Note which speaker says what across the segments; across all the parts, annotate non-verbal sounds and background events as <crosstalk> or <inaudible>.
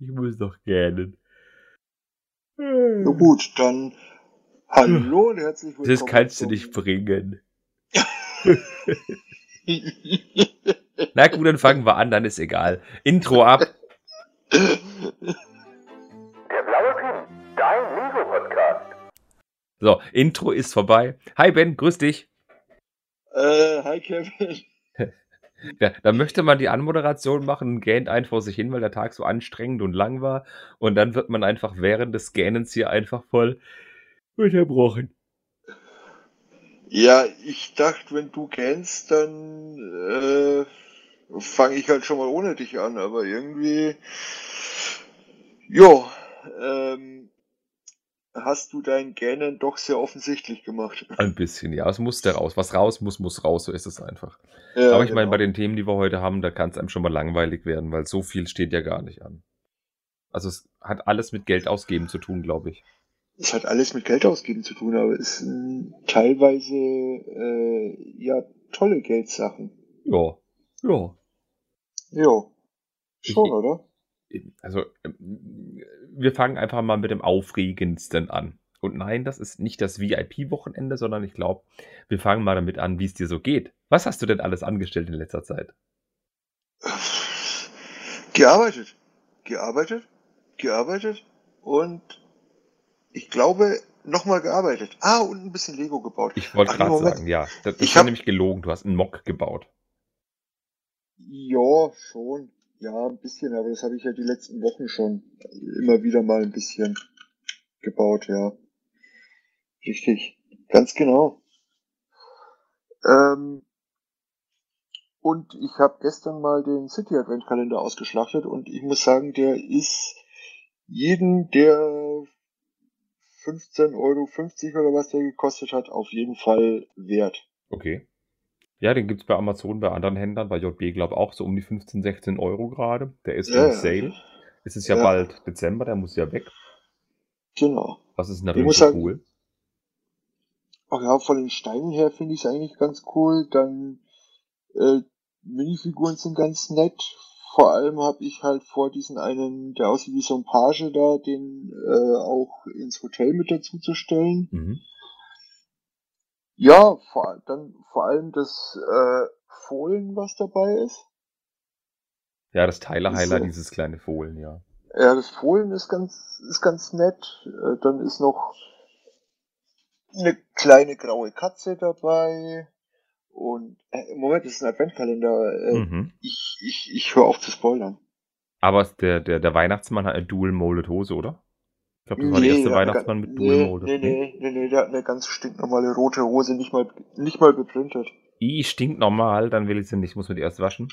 Speaker 1: Ich muss doch gähnen.
Speaker 2: Na gut, dann hallo und herzlich willkommen.
Speaker 1: Das kannst du nicht bringen. <laughs> Na gut, dann fangen wir an, dann ist egal. Intro ab.
Speaker 3: Der blaue Pin, dein Lego-Podcast.
Speaker 1: So, Intro ist vorbei. Hi Ben, grüß dich.
Speaker 2: äh, hi Kevin. <laughs>
Speaker 1: Ja, da möchte man die Anmoderation machen und gähnt einen vor sich hin, weil der Tag so anstrengend und lang war. Und dann wird man einfach während des Gähnens hier einfach voll unterbrochen.
Speaker 2: Ja, ich dachte, wenn du kennst, dann äh, fange ich halt schon mal ohne dich an, aber irgendwie, jo, ähm, hast du dein Gähnen doch sehr offensichtlich gemacht. <laughs>
Speaker 1: Ein bisschen, ja. Es musste raus. Was raus muss, muss raus. So ist es einfach.
Speaker 2: Ja,
Speaker 1: Aber ich meine,
Speaker 2: genau.
Speaker 1: bei den Themen, die wir heute haben, da kann es einem schon mal langweilig werden, weil so viel steht ja gar nicht an. Also es hat alles mit Geld ausgeben zu tun, glaube ich.
Speaker 2: Es hat alles mit Geld ausgeben zu tun, aber es sind teilweise äh, ja tolle Geldsachen.
Speaker 1: Ja. Ja.
Speaker 2: Jo. Schon,
Speaker 1: Ich-
Speaker 2: oder?
Speaker 1: Also, ähm, wir fangen einfach mal mit dem Aufregendsten an. Und nein, das ist nicht das VIP-Wochenende, sondern ich glaube, wir fangen mal damit an, wie es dir so geht. Was hast du denn alles angestellt in letzter Zeit?
Speaker 2: Gearbeitet. Gearbeitet. Gearbeitet. Und ich glaube, nochmal gearbeitet. Ah, und ein bisschen Lego gebaut.
Speaker 1: Ich wollte gerade sagen, ja, das,
Speaker 2: Ich
Speaker 1: war
Speaker 2: hab-
Speaker 1: nämlich gelogen. Du hast einen Mock gebaut.
Speaker 2: Ja, schon. Ja, ein bisschen, aber das habe ich ja die letzten Wochen schon immer wieder mal ein bisschen gebaut, ja. Richtig. Ganz genau. Ähm, und ich habe gestern mal den City Advent Kalender ausgeschlachtet und ich muss sagen, der ist jeden, der 15,50 Euro oder was der gekostet hat, auf jeden Fall wert.
Speaker 1: Okay. Ja, den gibt's bei Amazon, bei anderen Händlern, bei JB, glaube auch so um die 15, 16 Euro gerade. Der ist
Speaker 2: Ja,
Speaker 1: im. Sale. Es ist ja,
Speaker 2: Ja.
Speaker 1: bald Dezember, der muss ja weg.
Speaker 2: Genau.
Speaker 1: Das ist
Speaker 2: Ich
Speaker 1: natürlich so
Speaker 2: sagen-
Speaker 1: cool.
Speaker 2: Ach ja, von den Steinen her finde ich es eigentlich ganz cool. Dann äh, Minifiguren sind ganz nett. Vor allem habe ich halt vor, diesen einen, der aussieht wie so ein Page da, den äh, auch ins Hotel mit dazu zu stellen.
Speaker 1: Mhm.
Speaker 2: Ja, vor, dann vor allem das äh, Fohlen, was dabei ist.
Speaker 1: Ja, das Tyler-Heiler,
Speaker 2: So.
Speaker 1: dieses kleine Fohlen, ja.
Speaker 2: Ja, das Fohlen ist ganz, ist ganz nett. Äh, dann ist noch eine kleine graue Katze dabei. Und äh, im Moment ist es ein Adventkalender. Äh,
Speaker 1: Mhm.
Speaker 2: Ich, ich, ich höre auf zu spoilern.
Speaker 1: Aber der, der, der Weihnachtsmann hat eine Dual-Molded Hose, oder? Ich glaube, das war
Speaker 2: Nee,
Speaker 1: erste
Speaker 2: der hat eine
Speaker 1: Weihnachtsmann mit
Speaker 2: nee,
Speaker 1: Dual-Molded.
Speaker 2: nee, nee, nee, nee, der hat eine ganz stinknormale rote Hose, nicht mal, nicht mal beprintet.
Speaker 1: I stinkt normal, dann will ich sie nicht. Muss man die erst waschen?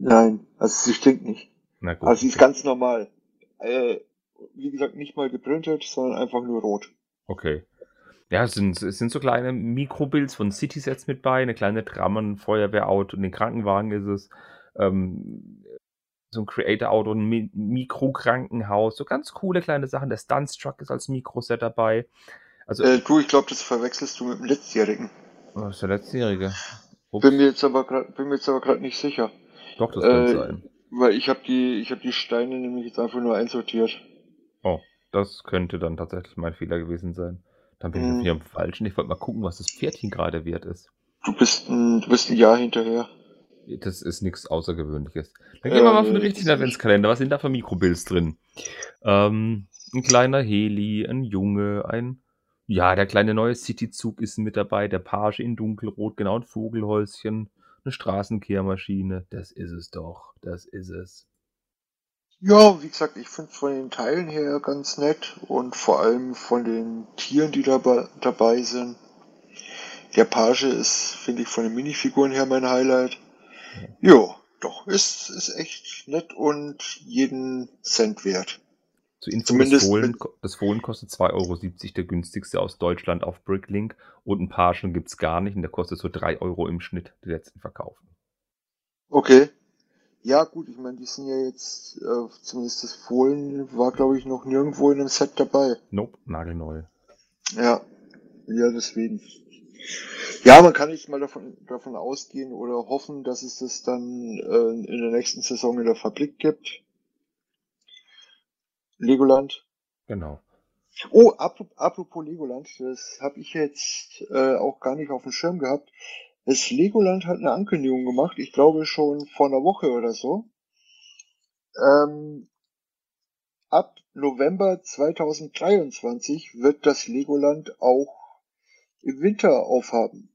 Speaker 2: Nein, also sie stinkt nicht.
Speaker 1: Na gut.
Speaker 2: Also sie ist ganz normal. Äh, wie gesagt, nicht mal geprintet, sondern einfach nur rot.
Speaker 1: Okay. Ja, es sind, es sind so kleine Mikrobuilds von City-Sets mit bei, eine kleine Tram, ein Feuerwehrauto und den Krankenwagen ist es. Ähm, so ein Creator-Auto, ein Mi Mikrokrankenhaus, so ganz coole kleine Sachen. Der Stunts-Truck ist als Mikroset dabei. Also,
Speaker 2: Äh, du, ich glaube, das verwechselst du mit dem letztjährigen.
Speaker 1: oh, ist der letztjährige. Ups.
Speaker 2: Bin mir jetzt aber grad, bin mir jetzt aber gerade nicht sicher,
Speaker 1: Doch, das kann
Speaker 2: äh,
Speaker 1: sein.
Speaker 2: weil ich habe die, ich habe die Steine nämlich jetzt einfach nur einsortiert.
Speaker 1: Oh, das könnte dann tatsächlich mein Fehler gewesen sein. Dann bin ich
Speaker 2: Mhm.
Speaker 1: auf hier am Falschen. Ich wollte mal gucken, was das Pferdchen gerade wert ist.
Speaker 2: Du bist ein, du bist ein Jahr hinterher.
Speaker 1: Das ist nichts Außergewöhnliches. Dann gehen wir mal auf den richtigen Adventskalender. Was sind da für Mikrobilds drin? Ähm, ein kleiner Heli, ein Junge, ein. Ja, der kleine neue Cityzug ist mit dabei. Der Page in dunkelrot, genau, ein Vogelhäuschen, eine Straßenkehrmaschine. Das ist es doch. Das ist es.
Speaker 2: Ja, wie gesagt, ich finde von den Teilen her ganz nett und vor allem von den Tieren, die dabei, dabei sind. Der Page ist, finde ich, von den Minifiguren her mein Highlight. Jo, doch, ist, ist echt nett und jeden Cent wert.
Speaker 1: Zu Info, das
Speaker 2: Zumindest
Speaker 1: Fohlen,
Speaker 2: mit-
Speaker 1: das Fohlen kostet 2,70 Euro, der günstigste aus Deutschland auf Bricklink. Und ein Pagen gibt's gar nicht und der kostet so 3 Euro im Schnitt, die letzten verkaufen.
Speaker 2: Okay. Ja, gut, ich meine, die sind ja jetzt, äh, zumindest das Fohlen war, glaube ich, noch nirgendwo in einem Set dabei.
Speaker 1: Nope, nagelneu.
Speaker 2: Ja, ja, deswegen. Ja, man kann nicht mal davon, davon ausgehen oder hoffen, dass es das dann äh, in der nächsten Saison in der Fabrik gibt. Legoland.
Speaker 1: Genau.
Speaker 2: Oh, apro- apropos Legoland, das habe ich jetzt äh, auch gar nicht auf dem Schirm gehabt. Das Legoland hat eine Ankündigung gemacht, ich glaube schon vor einer Woche oder so. Ähm, ab November 2023 wird das Legoland auch im Winter aufhaben.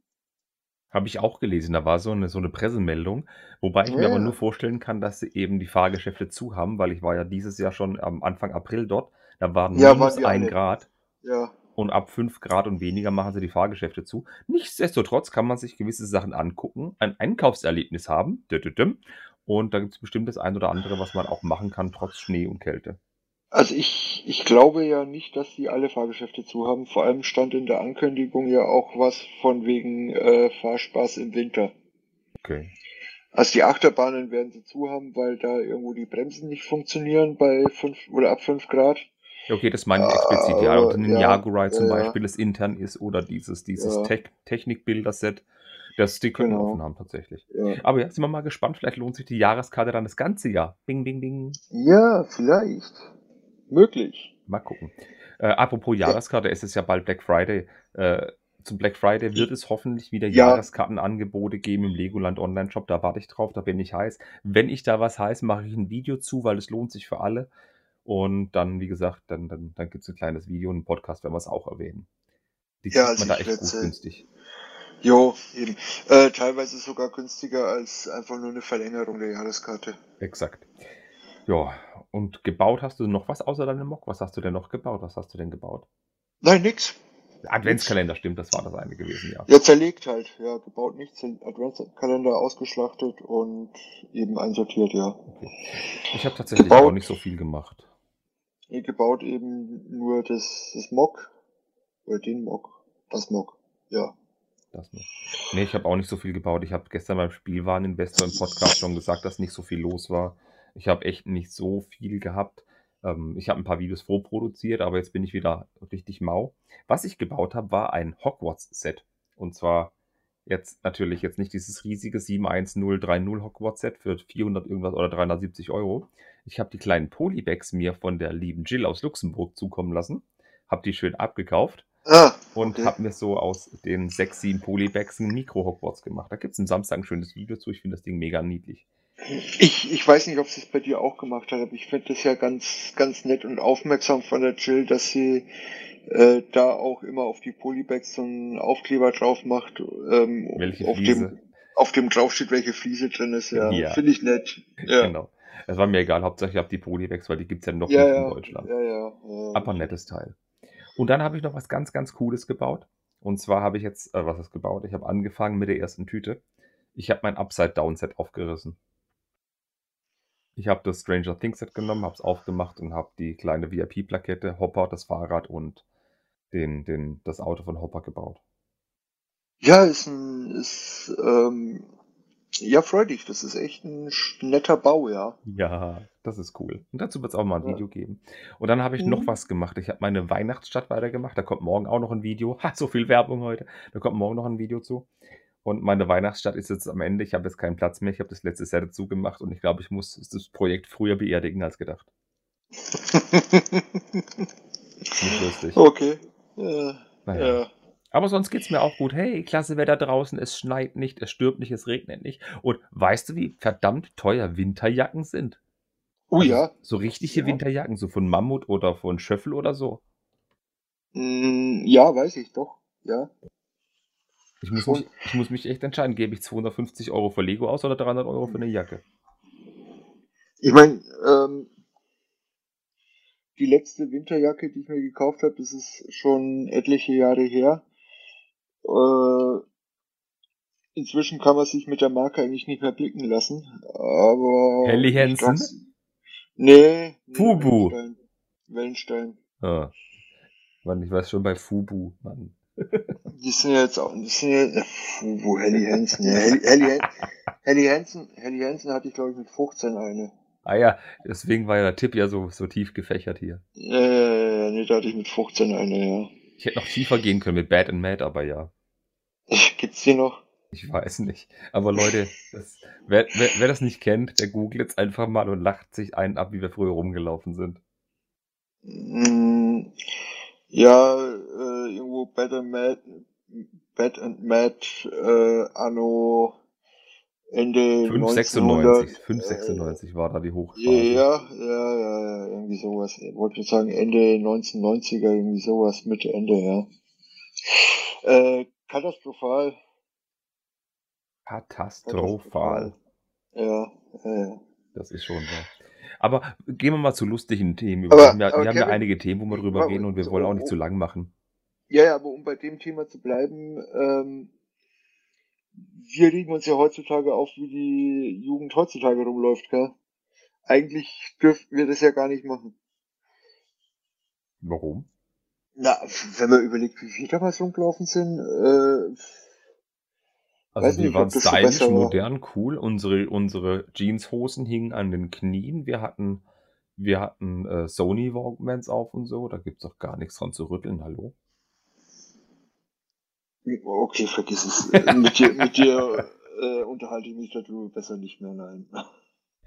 Speaker 1: Habe ich auch gelesen. Da war so eine, so eine Pressemeldung. Wobei ich mir
Speaker 2: Ja.
Speaker 1: aber nur vorstellen kann, dass sie eben die Fahrgeschäfte zu haben, weil ich war ja dieses Jahr schon am Anfang April dort. Da waren
Speaker 2: Ja,
Speaker 1: minus
Speaker 2: waren
Speaker 1: ein
Speaker 2: alle.
Speaker 1: Grad
Speaker 2: Ja,
Speaker 1: und ab 5 Grad und weniger machen sie die Fahrgeschäfte zu. Nichtsdestotrotz kann man sich gewisse Sachen angucken, ein Einkaufserlebnis haben. Und da gibt es bestimmt das ein oder andere, was man auch machen kann, trotz Schnee und Kälte.
Speaker 2: Also ich, ich glaube ja nicht, dass die alle Fahrgeschäfte zu haben. Vor allem stand in der Ankündigung ja auch was von wegen äh, Fahrspaß im Winter.
Speaker 1: Okay.
Speaker 2: Also die Achterbahnen werden sie zu haben, weil da irgendwo die Bremsen nicht funktionieren bei fünf oder ab 5 Grad.
Speaker 1: Okay, das meine ich explizit, ja. Und ein
Speaker 2: ja,
Speaker 1: Jaguar zum
Speaker 2: ja.
Speaker 1: Beispiel, das intern ist, oder dieses, dieses
Speaker 2: Ja.
Speaker 1: Tech Technikbilder-Set, das die können
Speaker 2: Genau.
Speaker 1: offen haben tatsächlich.
Speaker 2: Ja,
Speaker 1: Aber ja, sind wir mal gespannt, vielleicht lohnt sich die Jahreskarte dann das ganze Jahr. Bing, bing, bing.
Speaker 2: ja vielleicht. Möglich.
Speaker 1: Mal gucken. Äh, apropos Jahreskarte, es ist ja bald Black Friday. Äh, zum Black Friday wird es hoffentlich wieder
Speaker 2: Ja.
Speaker 1: Jahreskartenangebote geben im Legoland Online-Shop. Da warte ich drauf, da bin ich heiß. Wenn ich da was heiß, mache ich ein Video zu, weil es lohnt sich für alle. Und dann, wie gesagt, dann, dann, dann gibt es ein kleines Video und einen Podcast, wenn wir es auch erwähnen. Die
Speaker 2: Ja, also
Speaker 1: man da echt gut günstig.
Speaker 2: Jo, eben. Äh, teilweise sogar günstiger als einfach nur eine Verlängerung der Jahreskarte.
Speaker 1: Exakt. Ja, und gebaut hast du noch was außer deinem Mock? Was hast du denn noch gebaut? Was hast du denn gebaut?
Speaker 2: Nein, nix.
Speaker 1: Adventskalender, stimmt, das war das eine gewesen, ja.
Speaker 2: Ja, zerlegt halt. Ja, gebaut nicht. zer- Adventskalender ausgeschlachtet und eben einsortiert, ja.
Speaker 1: Ich habe tatsächlich
Speaker 2: Gebaut.
Speaker 1: auch nicht so viel gemacht.
Speaker 2: Gebaut eben nur das, das Mock. Oder den Mock. Das Mock. Ja.
Speaker 1: Das noch. Nee, ich habe auch nicht so viel gebaut. Ich habe gestern beim Spielwareninvestor im Podcast schon gesagt, dass nicht so viel los war. Ich habe echt nicht so viel gehabt. Ähm, ich habe ein paar Videos vorproduziert, aber jetzt bin ich wieder richtig mau. Was ich gebaut habe, war ein Hogwarts-Set. Und zwar jetzt natürlich jetzt nicht dieses riesige 71030 Hogwarts-Set für 400 irgendwas oder 370 Euro. Ich habe die kleinen Polybags mir von der lieben Jill aus Luxemburg zukommen lassen. Habe die schön abgekauft
Speaker 2: Ah,
Speaker 1: und
Speaker 2: okay.
Speaker 1: habe mir so aus den sechs, sieben Polybags ein Mikro-Hogwarts gemacht. Da gibt es am Samstag ein schönes Video zu. Ich finde das Ding mega niedlich.
Speaker 2: Ich, ich weiß nicht, ob sie es bei dir auch gemacht hat, aber ich finde das ja ganz, ganz nett und aufmerksam von der Jill, dass sie äh, da auch immer auf die Polybags so einen Aufkleber drauf macht, ähm,
Speaker 1: Welche
Speaker 2: auf
Speaker 1: Fliese?
Speaker 2: dem auf dem drauf steht, welche Fliese drin ist. Ja,
Speaker 1: Ja.
Speaker 2: finde ich nett. Ja.
Speaker 1: Genau. Es war mir egal. Hauptsache ich habe die Polybags, weil die gibt es ja noch
Speaker 2: Ja,
Speaker 1: nicht in Deutschland.
Speaker 2: ja, ja, ja.
Speaker 1: Aber nettes Teil. Und dann habe ich noch was ganz, ganz Cooles gebaut. Und zwar habe ich jetzt, äh, was ist gebaut? Ich habe angefangen mit der ersten Tüte. Ich habe mein Upside-Down-Set aufgerissen. Ich habe das Stranger Things Set genommen, habe es aufgemacht und habe die kleine VIP-Plakette, Hopper, das Fahrrad und den, den, das Auto von Hopper gebaut.
Speaker 2: Ja, ist ein, ist, ähm, ja, freudig. Das ist echt ein netter Bau, ja.
Speaker 1: Ja, das ist cool. Und dazu wird es auch mal ein
Speaker 2: Ja.
Speaker 1: Video geben. Und dann habe ich noch
Speaker 2: Mhm.
Speaker 1: was gemacht. Ich habe meine Weihnachtsstadt weitergemacht. Da kommt morgen auch noch ein Video. <laughs> Ha, so viel Werbung heute. Da kommt morgen noch ein Video zu. Und meine Weihnachtsstadt ist jetzt am Ende. Ich habe jetzt keinen Platz mehr. Ich habe das letzte Set dazu gemacht und ich glaube, ich muss das Projekt früher beerdigen als gedacht. <laughs> Nicht lustig.
Speaker 2: okay. Ja,
Speaker 1: Naja.
Speaker 2: ja.
Speaker 1: Aber sonst geht's mir auch gut. Hey, klasse Wetter draußen. Es schneit nicht, es stürmt nicht, es regnet nicht. Und weißt du, wie verdammt teuer Winterjacken sind?
Speaker 2: Oh
Speaker 1: Also
Speaker 2: ja.
Speaker 1: So richtige
Speaker 2: Ja.
Speaker 1: Winterjacken, so von Mammut oder von Schöffel oder so.
Speaker 2: Mm, ja, weiß ich doch. Ja.
Speaker 1: Ich muss, mich, ich muss mich echt entscheiden, gebe ich 250 Euro für Lego aus oder 300 Euro für eine Jacke?
Speaker 2: Ich meine, ähm, die letzte Winterjacke, die ich mir gekauft habe, das ist schon etliche Jahre her. Äh, inzwischen kann man sich mit der Marke eigentlich nicht mehr blicken lassen. Aber.
Speaker 1: Helly Hansen?
Speaker 2: Nee. nee
Speaker 1: Fubu.
Speaker 2: Wellenstein. Wellenstein.
Speaker 1: Ah. Mann, ich weiß schon bei Fubu, Mann. <laughs>
Speaker 2: Die sind ja jetzt auch, die sind äh, Fubu, Helly Hansen. Ja, Helly, Helly, Helly Hansen, Helly Hansen hatte ich glaube ich mit 15 eine.
Speaker 1: Ah ja, deswegen war ja der Tipp ja so, so tief gefächert hier.
Speaker 2: Äh, nee, da hatte ich mit 15 eine, ja.
Speaker 1: Ich hätte noch tiefer gehen können mit Bad and Mad, aber ja. <laughs>
Speaker 2: Gibt's die noch?
Speaker 1: Ich weiß nicht. Aber Leute, das, wer, wer, wer das nicht kennt, der googelt jetzt einfach mal und lacht sich einen ab, wie wir früher rumgelaufen sind.
Speaker 2: Mm, Ja, äh, irgendwo Bad and Mad, Bad and Mad, äh, anno Ende
Speaker 1: 596,
Speaker 2: 1900,
Speaker 1: 596 war da die
Speaker 2: äh,
Speaker 1: Hochphase.
Speaker 2: ja, ja, ja, ja, irgendwie sowas. Ich wollte sagen Ende 1990er, irgendwie sowas, Mitte, Ende, ja. Äh, katastrophal.
Speaker 1: Katastrophal.
Speaker 2: Ja, äh,
Speaker 1: Das ist schon wahr. Aber gehen wir mal zu lustigen Themen. über.
Speaker 2: Aber-
Speaker 1: wir haben, ja, wir haben ja einige Themen, wo wir drüber reden und wir wollen auch nicht zu lang machen.
Speaker 2: Ja, ja, aber um bei dem Thema zu bleiben, ähm, wir regen uns ja heutzutage auf, wie die Jugend heutzutage rumläuft, gell? Eigentlich dürften wir das ja gar nicht machen.
Speaker 1: Warum?
Speaker 2: Na, wenn man überlegt, wie wir damals rumgelaufen sind, äh,
Speaker 1: Also
Speaker 2: Weiß
Speaker 1: wir
Speaker 2: nicht,
Speaker 1: waren stylisch,
Speaker 2: besser war.
Speaker 1: modern, cool. Unsere, unsere Jeanshosen hingen an den Knien. Wir hatten, wir hatten äh, Sony Walkmans auf und so. Da gibt's doch gar nichts dran zu rütteln. Hallo?
Speaker 2: Okay, vergiss es. <laughs> Mit dir, mit dir äh, unterhalte ich mich darüber besser nicht mehr, nein.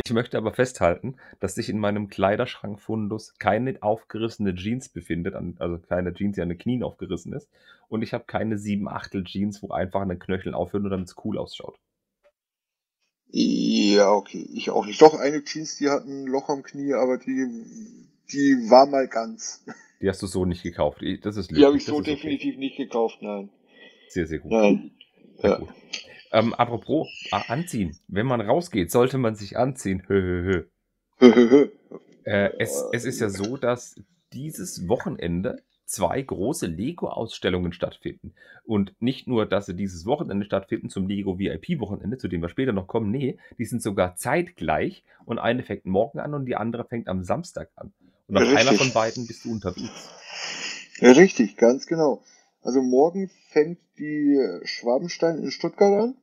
Speaker 1: Ich möchte aber festhalten, dass sich in meinem Kleiderschrank Fundus keine aufgerissene Jeans befindet, also keine Jeans, die an den Knien aufgerissen ist. Und ich habe keine 7 Achtel Jeans, wo einfach an den Knöcheln aufhören, nur damit es cool ausschaut.
Speaker 2: Ja, okay, ich auch nicht. Doch, eine Jeans, die hat ein Loch am Knie, aber die, die war mal ganz.
Speaker 1: Die hast du so nicht gekauft. Das ist
Speaker 2: Die habe ich
Speaker 1: löblich, das
Speaker 2: so
Speaker 1: ist okay.
Speaker 2: definitiv nicht gekauft, nein.
Speaker 1: Sehr, sehr gut.
Speaker 2: Nein.
Speaker 1: Sehr
Speaker 2: Ja.
Speaker 1: gut. Ähm, apropos äh, anziehen. Wenn man rausgeht, sollte man sich anziehen. Hö, hö, hö. Äh, es, es ist ja so, dass dieses Wochenende zwei große Lego-Ausstellungen stattfinden. Und nicht nur, dass sie dieses Wochenende stattfinden zum Lego VIP-Wochenende, zu dem wir später noch kommen, nee, die sind sogar zeitgleich und eine fängt morgen an und die andere fängt am Samstag an. Und auf
Speaker 2: Richtig.
Speaker 1: einer von beiden bist du unterwegs.
Speaker 2: Ja, richtig, ganz genau. Also morgen fängt die Schwabenstein in Stuttgart an.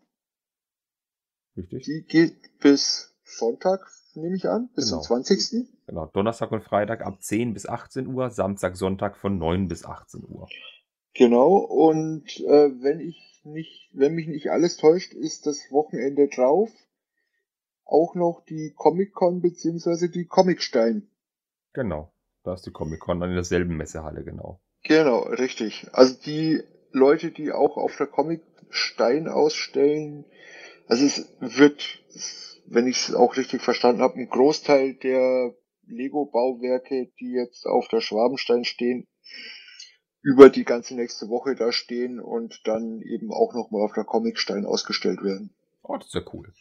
Speaker 1: Richtig?
Speaker 2: Die geht bis Sonntag, nehme ich an, bis
Speaker 1: Genau.
Speaker 2: zum 20.
Speaker 1: Genau. Donnerstag und Freitag ab 10 bis 18 Uhr, Samstag, Sonntag von 9 bis 18 Uhr.
Speaker 2: Genau, und äh, wenn ich nicht, wenn mich nicht alles täuscht, ist das Wochenende drauf auch noch die Comic-Con beziehungsweise die Comicstein.
Speaker 1: Genau. Da ist die Comic-Con in derselben Messehalle, genau.
Speaker 2: Genau, richtig. Also die Leute, die auch auf der Comicstein ausstellen, also es wird, wenn ich es auch richtig verstanden habe, ein Großteil der Lego-Bauwerke, die jetzt auf der Schwabenstein stehen, über die ganze nächste Woche da stehen und dann eben auch nochmal auf der Comicstein ausgestellt werden.
Speaker 1: Oh, das ist ja cool.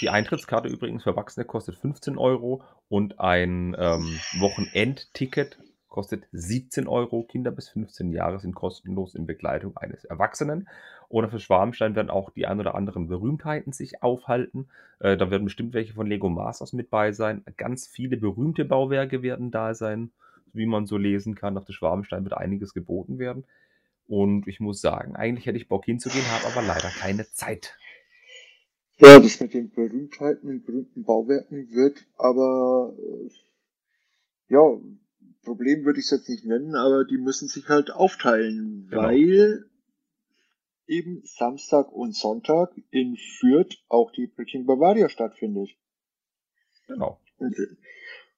Speaker 1: Die Eintrittskarte übrigens für Erwachsene kostet 15 Euro und ein ähm, Wochenendticket kostet 17 Euro. Kinder bis 15 Jahre sind kostenlos in Begleitung eines Erwachsenen. Oder für Schwarmstein werden auch die ein oder anderen Berühmtheiten sich aufhalten. Äh, da werden bestimmt welche von Lego Masters mit bei sein. Ganz viele berühmte Bauwerke werden da sein, wie man so lesen kann. Auf der Schwarmstein wird einiges geboten werden. Und ich muss sagen, eigentlich hätte ich Bock hinzugehen, habe aber leider keine Zeit.
Speaker 2: Ja, das mit den Berühmtheiten und berühmten Bauwerken wird aber, äh, ja, Problem würde ich es jetzt nicht nennen, aber die müssen sich halt aufteilen,
Speaker 1: Genau.
Speaker 2: weil eben Samstag und Sonntag in Fürth auch die Breaking Bavaria stattfindet.
Speaker 1: Genau.
Speaker 2: Und,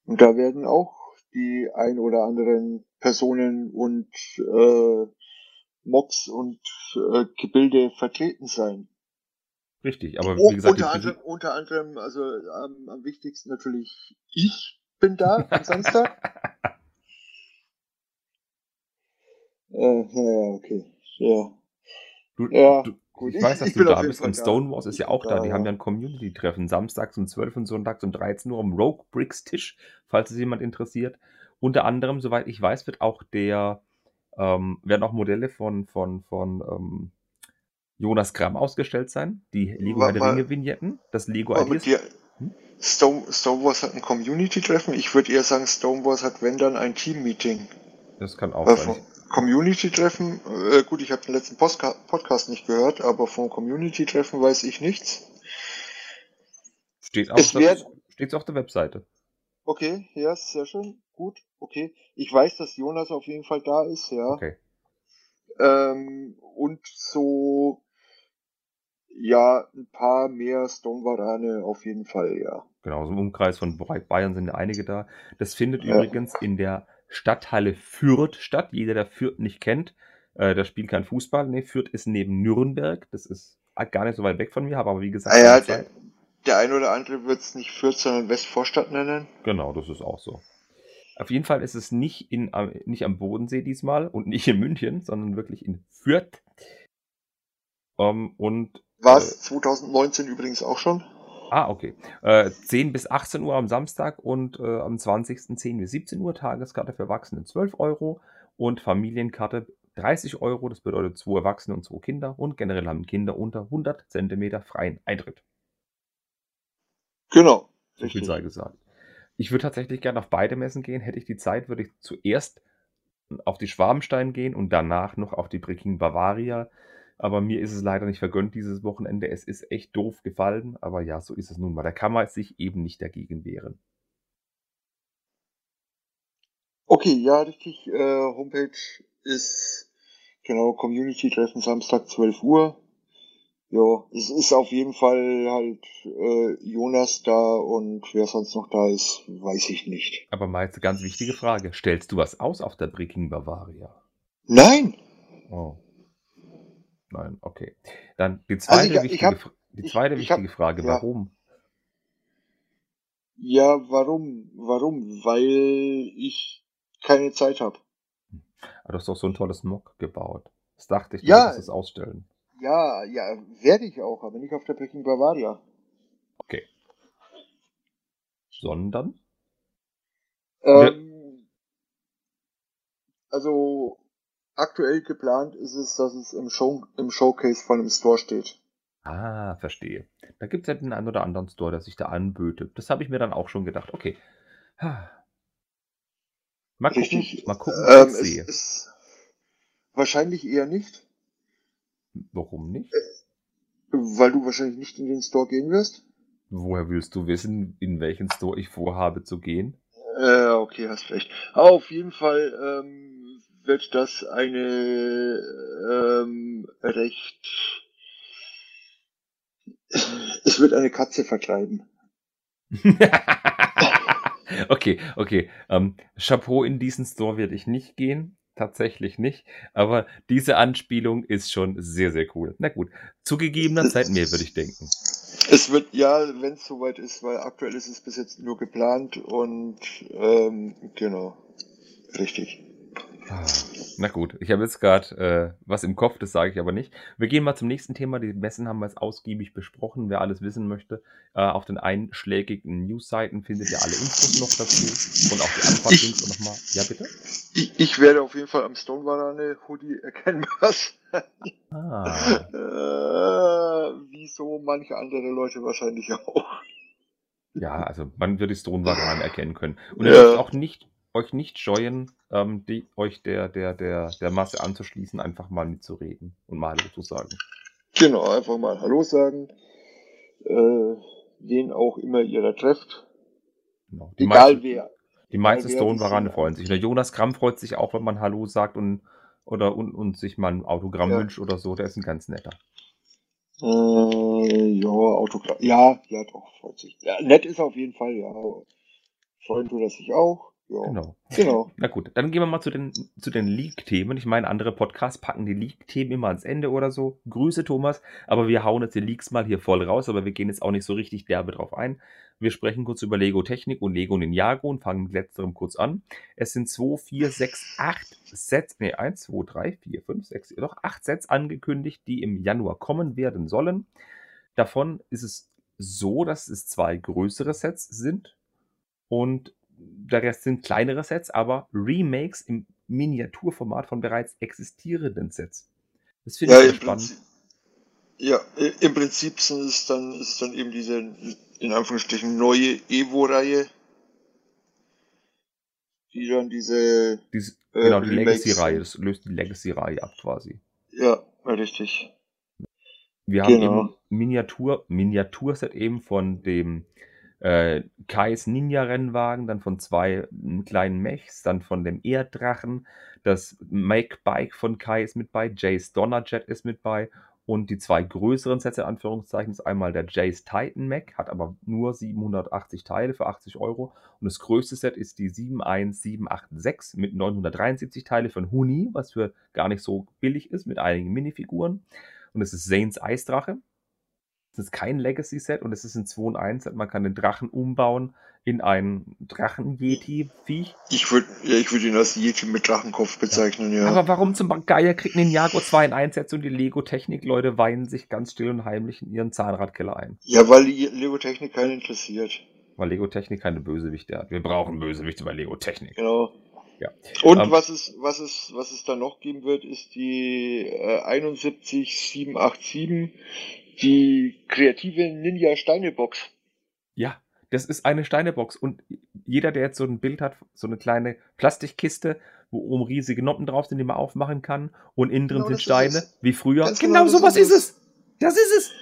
Speaker 2: und da werden auch die ein oder anderen Personen und äh, Mocks und äh, Gebilde vertreten sein.
Speaker 1: Richtig, aber wie gesagt,
Speaker 2: unter, anderem, unter anderem, also am, am wichtigsten natürlich, ich bin da am Samstag. <laughs> Äh, naja, okay. Ja.
Speaker 1: du,
Speaker 2: Ja,
Speaker 1: du,
Speaker 2: gut.
Speaker 1: ich weiß, dass
Speaker 2: ich
Speaker 1: du da bist und
Speaker 2: da.
Speaker 1: Stonewalls ist ja auch da. Die
Speaker 2: Ja.
Speaker 1: haben ja ein Community-Treffen samstags um 12 und sonntags um 13 Uhr am Rogue Bricks Tisch, falls es jemand interessiert. Unter anderem, soweit ich weiß, wird auch der, ähm, werden auch Modelle von, von, von ähm, Jonas Gramm ausgestellt sein. Die Lego
Speaker 2: Wa-
Speaker 1: Herr der
Speaker 2: wa-
Speaker 1: Ringe Vignetten, das Lego Ideas. Hm?
Speaker 2: Stone, Stonewalls hat ein Community-Treffen. Ich würde eher sagen, Stonewalls hat, wenn dann, ein Team-Meeting.
Speaker 1: Das kann auch sein.
Speaker 2: Community-Treffen, äh, gut, ich habe den letzten Postka Podcast nicht gehört, aber vom Community-Treffen weiß ich nichts.
Speaker 1: Steht auch,
Speaker 2: Es wird-
Speaker 1: steht's auf der Webseite.
Speaker 2: Okay, ja, sehr schön, gut, okay. Ich weiß, dass Jonas auf jeden Fall da ist, ja.
Speaker 1: Okay.
Speaker 2: Ähm, und so Ja, ein paar mehr Stone-Varane auf jeden Fall, ja.
Speaker 1: Genau, so im Umkreis von Bayern sind ja einige da. Das findet
Speaker 2: Ja.
Speaker 1: übrigens in der Stadthalle Fürth statt. Jeder, der Fürth nicht kennt, äh, der spielt kein Fußball. Nee, Fürth ist neben Nürnberg. Das ist gar nicht so weit weg von mir, aber wie gesagt,
Speaker 2: Ah ja, der, der eine oder andere wird es nicht Fürth, sondern Westvorstadt nennen.
Speaker 1: Genau, das ist auch so. Auf jeden Fall ist es nicht, in, am- nicht am Bodensee diesmal und nicht in München, sondern wirklich in Fürth. Ähm, und
Speaker 2: War
Speaker 1: äh,
Speaker 2: es 2019 übrigens auch schon?
Speaker 1: Ah, okay. Äh, 10 bis 18 Uhr am Samstag und äh, am 20. 10 bis 17 Uhr Tageskarte für Erwachsene 12 Euro und Familienkarte 30 Euro. Das bedeutet zwei Erwachsene und zwei Kinder und generell haben Kinder unter 100 Zentimeter freien Eintritt.
Speaker 2: Genau.
Speaker 1: So viel sei gesagt. Ich würde tatsächlich gerne auf beide Messen gehen. Hätte ich die Zeit, würde ich zuerst auf die Schwabenstein gehen und danach noch auf die Bricking Bavaria. Aber mir ist es leider nicht vergönnt dieses Wochenende. Es ist echt doof gefallen. Aber ja, so ist es nun mal. Da kann man sich eben nicht dagegen wehren.
Speaker 2: Okay, ja, richtig. Äh, Homepage ist genau Community-Treffen Samstag 12 Uhr. Ja, es ist auf jeden Fall halt äh, Jonas da und wer sonst noch da ist, weiß ich nicht.
Speaker 1: Aber mal jetzt eine ganz wichtige Frage. Stellst du was aus auf der Bricking Bavaria?
Speaker 2: Nein!
Speaker 1: Oh. Nein, okay. Dann die
Speaker 2: Also
Speaker 1: zweite
Speaker 2: ich, ich
Speaker 1: wichtige,
Speaker 2: hab,
Speaker 1: Fra- die
Speaker 2: ich,
Speaker 1: zweite
Speaker 2: ich hab,
Speaker 1: wichtige Frage,
Speaker 2: ja.
Speaker 1: warum?
Speaker 2: Ja, warum? Warum? Weil ich keine Zeit habe.
Speaker 1: Ah, Du hast doch so ein tolles Mock gebaut. Das dachte ich, du
Speaker 2: Ja,
Speaker 1: es ausstellen.
Speaker 2: ja, ja, werde ich auch, aber nicht auf der Breaking Bavaria.
Speaker 1: Okay. Sondern?
Speaker 2: Ähm, also aktuell geplant ist es, dass es im, Show, im Showcase von einem Store steht.
Speaker 1: ah, verstehe. Da gibt es ja den einen oder anderen Store, der sich da anböte. Das habe ich mir dann auch schon gedacht. Okay. Mal gucken,
Speaker 2: Richtig.
Speaker 1: mal gucken, ob ich
Speaker 2: Ähm,
Speaker 1: es
Speaker 2: es
Speaker 1: sehe.
Speaker 2: wahrscheinlich eher nicht,
Speaker 1: Warum nicht?
Speaker 2: weil du wahrscheinlich nicht in den Store gehen wirst.
Speaker 1: Woher willst du wissen, in welchen Store ich vorhabe zu gehen?
Speaker 2: Äh, okay, hast recht. Auf jeden Fall ähm, wird das eine ähm, recht. Es wird eine Katze verkleiden. <laughs>
Speaker 1: okay, okay. Ähm, Chapeau in diesen Store werde ich nicht gehen. Tatsächlich nicht. Aber diese Anspielung ist schon sehr, sehr cool. Na gut. Zu gegebener Zeit mehr, würde ich denken.
Speaker 2: Es wird, ja, wenn es soweit ist, weil aktuell ist es bis jetzt nur geplant und ähm, genau. Richtig.
Speaker 1: Na gut, ich habe jetzt gerade äh, was im Kopf, das sage ich aber nicht. Wir gehen mal zum nächsten Thema. Die Messen haben wir jetzt ausgiebig besprochen. Wer alles wissen möchte, äh, auf den einschlägigen Newsseiten findet ihr alle Infos noch dazu und auch die Anfahrtlinks nochmal. Ja, bitte?
Speaker 2: ich, ich werde auf jeden Fall am Stone Banane Hoodie erkennbar sein. <laughs>
Speaker 1: Ah,
Speaker 2: Äh, wie so manche andere Leute wahrscheinlich auch.
Speaker 1: ja, also man wird die Stone-Varian erkennen können. Und
Speaker 2: Ja,
Speaker 1: auch nicht, euch nicht scheuen, ähm, die, euch der, der, der, der Masse anzuschließen, einfach mal mitzureden und mal Hallo zu sagen.
Speaker 2: genau, einfach mal Hallo sagen. Äh, wen auch immer ihr da trefft.
Speaker 1: Genau. Die
Speaker 2: Egal
Speaker 1: meisten,
Speaker 2: wer.
Speaker 1: die meisten
Speaker 2: wer,
Speaker 1: stone
Speaker 2: das sind
Speaker 1: varane freuen sich. Der Jonas Gramm freut sich auch, wenn man Hallo sagt und, oder, und, und sich mal ein Autogramm
Speaker 2: Ja.
Speaker 1: wünscht oder so. Der ist ein ganz netter.
Speaker 2: Äh, ja, Autogramm. Ja, ja, doch, freut sich. Ja, nett ist er auf jeden Fall, ja. Freuen tut er sich auch. Ja,
Speaker 1: Genau.
Speaker 2: genau. <laughs>
Speaker 1: Na gut, dann gehen wir mal zu den, zu den Leak-Themen. Ich meine, andere Podcasts packen die Leak-Themen immer ans Ende oder so. Grüße, Thomas. Aber wir hauen jetzt die Leaks mal hier voll raus, aber wir gehen jetzt auch nicht so richtig derbe drauf ein. Wir sprechen kurz über Lego Technik und Lego Ninjago und fangen mit letzterem kurz an. Es sind 2, 4, 6, 8 Sets, nee, 1, 2, 3, 4, 5, 6, doch 8 Sets angekündigt, die im Januar kommen werden sollen. Davon ist es so, dass es zwei größere Sets sind und der Rest sind kleinere Sets, aber Remakes im Miniaturformat von bereits existierenden Sets. Das finde
Speaker 2: Ja,
Speaker 1: ich spannend.
Speaker 2: Prinzip, ja, im Prinzip sind es dann, ist dann eben diese, in Anführungsstrichen, neue Evo-Reihe, die dann diese
Speaker 1: Dies,
Speaker 2: äh,
Speaker 1: genau, die Legacy-Reihe, das löst die Legacy-Reihe ab quasi.
Speaker 2: Ja, richtig.
Speaker 1: Wir haben
Speaker 2: Genau.
Speaker 1: eben Miniatur, Miniaturset eben von dem äh, Kais Ninja-Rennwagen, dann von zwei kleinen Mechs, dann von dem Erddrachen, das Make-Bike von Kai ist mit bei, Jace Donnerjet ist mit bei Und die zwei größeren Sets in Anführungszeichen ist einmal der Jace Titan Mac, hat aber nur 780 Teile für 80 Euro. Und das größte Set ist die 71786 mit 973 Teile von Huni, was für gar nicht so billig ist, mit einigen Minifiguren. Und das ist Zanes Eisdrache. Das ist kein Legacy-Set und es ist ein 2 und 1 Set. Man kann den Drachen umbauen in ein Drachen-Yeti-Viech.
Speaker 2: Ich würde ja, ich würd ihn als Yeti mit Drachenkopf bezeichnen, ja.
Speaker 1: Aber warum zum Geier kriegt Ninjago 2 in 1 Set und die Lego-Technik-Leute weinen sich ganz still und heimlich in ihren Zahnradkeller ein?
Speaker 2: Ja, weil die Lego-Technik keinen interessiert.
Speaker 1: Weil Lego-Technik keine Bösewichte hat. Wir brauchen Bösewichte bei Lego-Technik.
Speaker 2: Genau.
Speaker 1: Ja.
Speaker 2: Und
Speaker 1: Ähm,
Speaker 2: was, es, was, es, was es da noch geben wird, ist die äh, 71787, die kreative Ninja Steine-Box.
Speaker 1: Ja, das ist eine Steinebox. Und jeder, der jetzt so ein Bild hat, so eine kleine Plastikkiste, wo oben riesige Noppen drauf sind, die man aufmachen kann, und innen drin
Speaker 2: Genau,
Speaker 1: sind Steine,
Speaker 2: es.
Speaker 1: wie früher.
Speaker 2: Ganz
Speaker 1: genau
Speaker 2: genau,
Speaker 1: sowas
Speaker 2: ist es.
Speaker 1: es. Das ist es.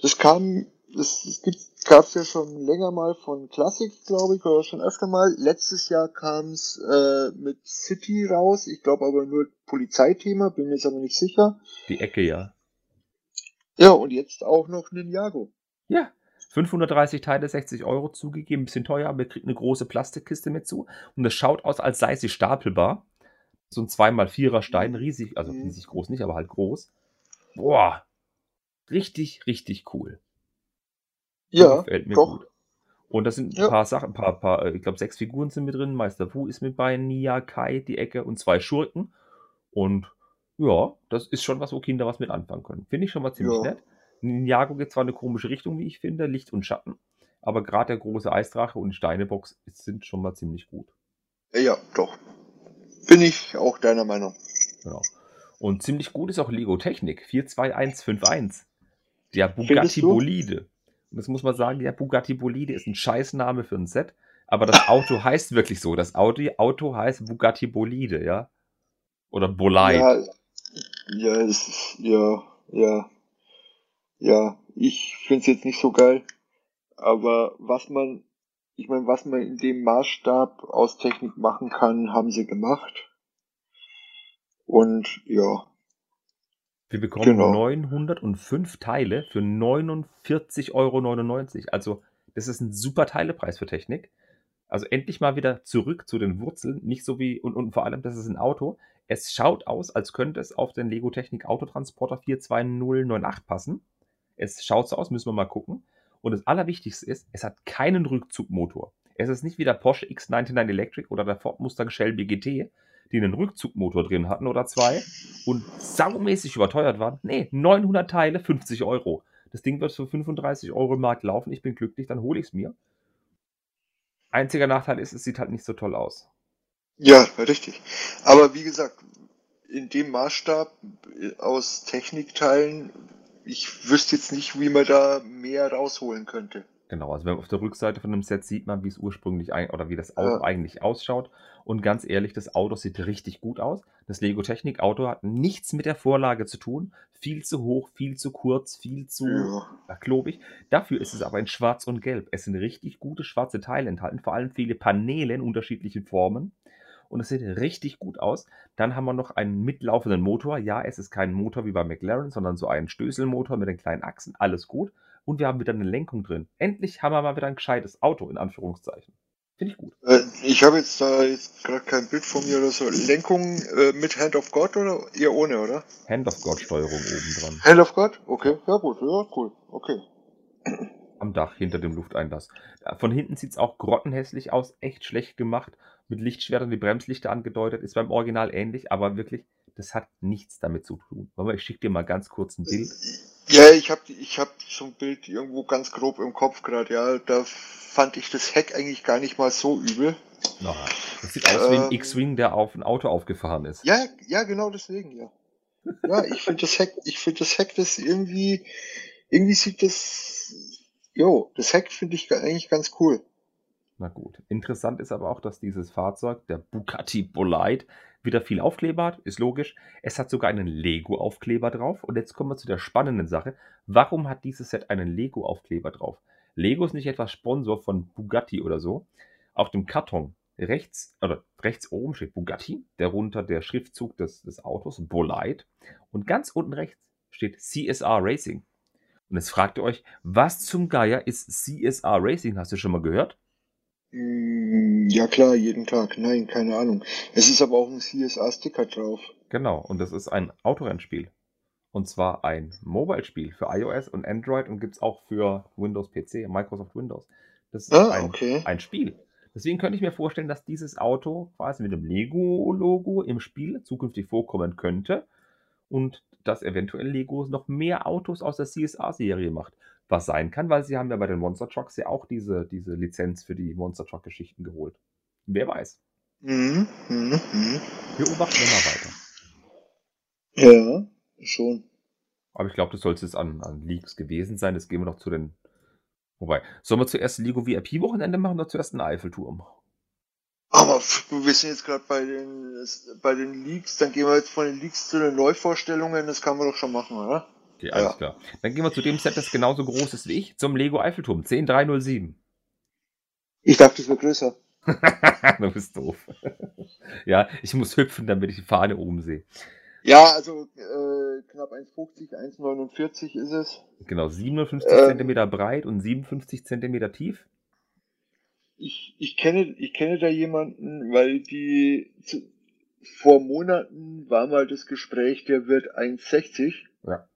Speaker 2: Das kam, das, das gibt, gab's ja schon länger mal von Classic, glaube ich, oder schon öfter mal. Letztes Jahr kam's äh, mit City raus. Ich glaube aber nur Polizeithema, bin mir jetzt aber nicht sicher.
Speaker 1: Die Ecke, ja.
Speaker 2: Ja, und jetzt auch noch Ninjago.
Speaker 1: Ja. 530 Teile, 60 Euro zugegeben, bisschen teuer, aber ihr kriegt eine große Plastikkiste mit zu. Und es schaut aus, als sei sie stapelbar. So ein 2x4er Stein, riesig, also
Speaker 2: Mhm.
Speaker 1: riesig groß nicht, aber halt groß. Boah. Richtig, richtig cool.
Speaker 2: Ja,
Speaker 1: Gefällt mir
Speaker 2: doch.
Speaker 1: gut. Und da sind ein
Speaker 2: Ja.
Speaker 1: paar Sachen, ein paar, paar, äh, ich glaube, sechs Figuren sind mit drin. Meister Wu ist mit bei, Nia, Kai, die Ecke und zwei Schurken. Und ja, das ist schon was, wo Kinder was mit anfangen können. Finde ich schon mal ziemlich
Speaker 2: Ja.
Speaker 1: nett. Ninjago geht zwar eine komische Richtung, wie ich finde, Licht und Schatten. Aber gerade der große Eisdrache und die Steinebox sind schon mal ziemlich gut.
Speaker 2: Ja, doch. Bin ich auch deiner Meinung.
Speaker 1: Genau. Und ziemlich gut ist auch Lego Technik 42151. Der Bugatti? Bolide. Und das muss man sagen, der Bugatti Bolide ist ein Scheißname für ein Set. Aber das Auto heißt wirklich so. Das Audi Auto heißt Bugatti Bolide, ja? Oder Bolide.
Speaker 2: Ja, ja, es ist, ja, ja, ja. Ich find's jetzt nicht so geil. Aber was man, ich meine, was man in dem Maßstab aus Technik machen kann, haben sie gemacht. Und ja,
Speaker 1: Wir bekommen
Speaker 2: Genau.
Speaker 1: 905 Teile für 49,99 Euro. Also, das ist ein super Teilepreis für Technik. Also endlich mal wieder zurück zu den Wurzeln. Nicht so wie, und, und vor allem, das ist ein Auto. Es schaut aus, als könnte es auf den Lego Technik Autotransporter 42098 passen. Es schaut so aus, müssen wir mal gucken. Und das Allerwichtigste ist, es hat keinen Rückzugmotor. Es ist nicht wie der Porsche X99 Electric oder der Ford Mustang Shelby GT, die einen Rückzugmotor drin hatten oder zwei und saumäßig überteuert waren. Nee, 900 Teile, 50 Euro. Das Ding wird für 35 Euro im Markt laufen. Ich bin glücklich, dann hole ich es mir. Einziger Nachteil ist, es sieht halt nicht so toll aus.
Speaker 2: Ja, richtig. Aber wie gesagt, in dem Maßstab äh, aus Technikteilen, ich wüsste jetzt nicht, wie man da mehr rausholen könnte.
Speaker 1: Genau, also wenn man auf der Rückseite von dem Set sieht man, wie es ursprünglich ein, oder wie das Auto
Speaker 2: Ja.
Speaker 1: eigentlich ausschaut. Und ganz ehrlich, das Auto sieht richtig gut aus. Das Lego Technik Auto hat nichts mit der Vorlage zu tun. Viel zu hoch, viel zu kurz, viel zu
Speaker 2: ja,
Speaker 1: klobig. Dafür ist es aber in Schwarz und Gelb. Es sind richtig gute schwarze Teile enthalten, vor allem viele Paneele in unterschiedlichen Formen. Und es sieht richtig gut aus. Dann haben wir noch einen mitlaufenden Motor. Ja, es ist kein Motor wie bei McLaren, sondern so ein Stößelmotor mit den kleinen Achsen. Alles gut. Und wir haben wieder eine Lenkung drin. Endlich haben wir mal wieder ein gescheites Auto, in Anführungszeichen. Finde ich gut.
Speaker 2: Äh, Ich habe jetzt da jetzt gerade kein Bild von mir oder so. Lenkung äh, mit Hand of God oder eher ohne, oder?
Speaker 1: Hand of God Steuerung oben dran.
Speaker 2: Hand of God? Okay, ja gut, ja, cool, okay.
Speaker 1: Am Dach hinter dem Lufteinlass. Von hinten sieht es auch grottenhässlich aus, echt schlecht gemacht. Mit Lichtschwertern die Bremslichter angedeutet. Ist beim Original ähnlich, aber wirklich, das hat nichts damit zu tun. Warte mal, ich schicke dir mal ganz kurz ein Bild.
Speaker 2: Ja, ich habe ich hab so ein Bild irgendwo ganz grob im Kopf gerade, ja. Da fand ich das Heck eigentlich gar nicht mal so übel.
Speaker 1: Na, das sieht aus wie ein
Speaker 2: Ähm.
Speaker 1: X-Wing, der auf ein Auto aufgefahren ist.
Speaker 2: Ja, ja, genau deswegen, ja. Ja, ich finde das Heck, ich finde das Heck, das irgendwie, irgendwie sieht das, jo, das Heck finde ich eigentlich ganz cool.
Speaker 1: Na gut. Interessant ist aber auch, dass dieses Fahrzeug, der Bugatti Bolide, wieder viel Aufkleber hat. Ist logisch. Es hat sogar einen Lego-Aufkleber drauf. Und jetzt kommen wir zu der spannenden Sache. Warum hat dieses Set einen Lego-Aufkleber drauf? Lego ist nicht etwas Sponsor von Bugatti oder so. Auf dem Karton rechts, oder rechts oben steht Bugatti, darunter der Schriftzug des, des Autos, Bolide. Und ganz unten rechts steht CSR Racing. Und jetzt fragt ihr euch, was zum Geier ist CSR Racing? Hast du schon mal gehört?
Speaker 2: Mm, Ja klar, jeden Tag. Nein, keine Ahnung. Es ist aber auch ein CSA-Sticker drauf.
Speaker 1: Genau, und das ist ein Autorennspiel. Und zwar ein Mobile-Spiel für iOS und Android und gibt es auch für Windows PC, Microsoft Windows. Das ist
Speaker 2: Ah,
Speaker 1: ein,
Speaker 2: okay.
Speaker 1: ein Spiel. Deswegen könnte ich mir vorstellen, dass dieses Auto quasi mit dem Lego-Logo im Spiel zukünftig vorkommen könnte und dass eventuell Lego noch mehr Autos aus der CSR-Serie macht. Was sein kann, weil sie haben ja bei den Monster Trucks ja auch diese, diese Lizenz für die Monster Truck-Geschichten geholt. Wer weiß.
Speaker 2: Mhm, mhm, mhm.
Speaker 1: Beobachten wir mal weiter.
Speaker 2: Ja, schon.
Speaker 1: Aber ich glaube, das sollte es an, an Leaks gewesen sein. Jetzt gehen wir noch zu den. Wobei, sollen wir zuerst Lego VIP-Wochenende machen oder zuerst einen Eiffelturm?
Speaker 2: Aber wir sind jetzt gerade bei den bei den Leaks, dann gehen wir jetzt von den Leaks zu den Neuvorstellungen, das kann man doch schon machen, oder?
Speaker 1: Okay, alles
Speaker 2: Ja.
Speaker 1: klar. Dann gehen wir zu dem Set, das genauso groß ist wie ich, zum Lego Eiffelturm 10307.
Speaker 2: Ich dachte, das wäre größer. <laughs>
Speaker 1: du bist doof. <laughs> ja, ich muss hüpfen, damit ich die Fahne oben sehe.
Speaker 2: Ja, also äh, knapp 1,50, 1,49 ist es.
Speaker 1: Genau, 57
Speaker 2: Ähm.
Speaker 1: Zentimeter breit und 57 Zentimeter tief.
Speaker 2: Ich, ich kenne ich kenne da jemanden, weil die zu, vor Monaten war mal das Gespräch, der wird 1,60.
Speaker 1: Ja.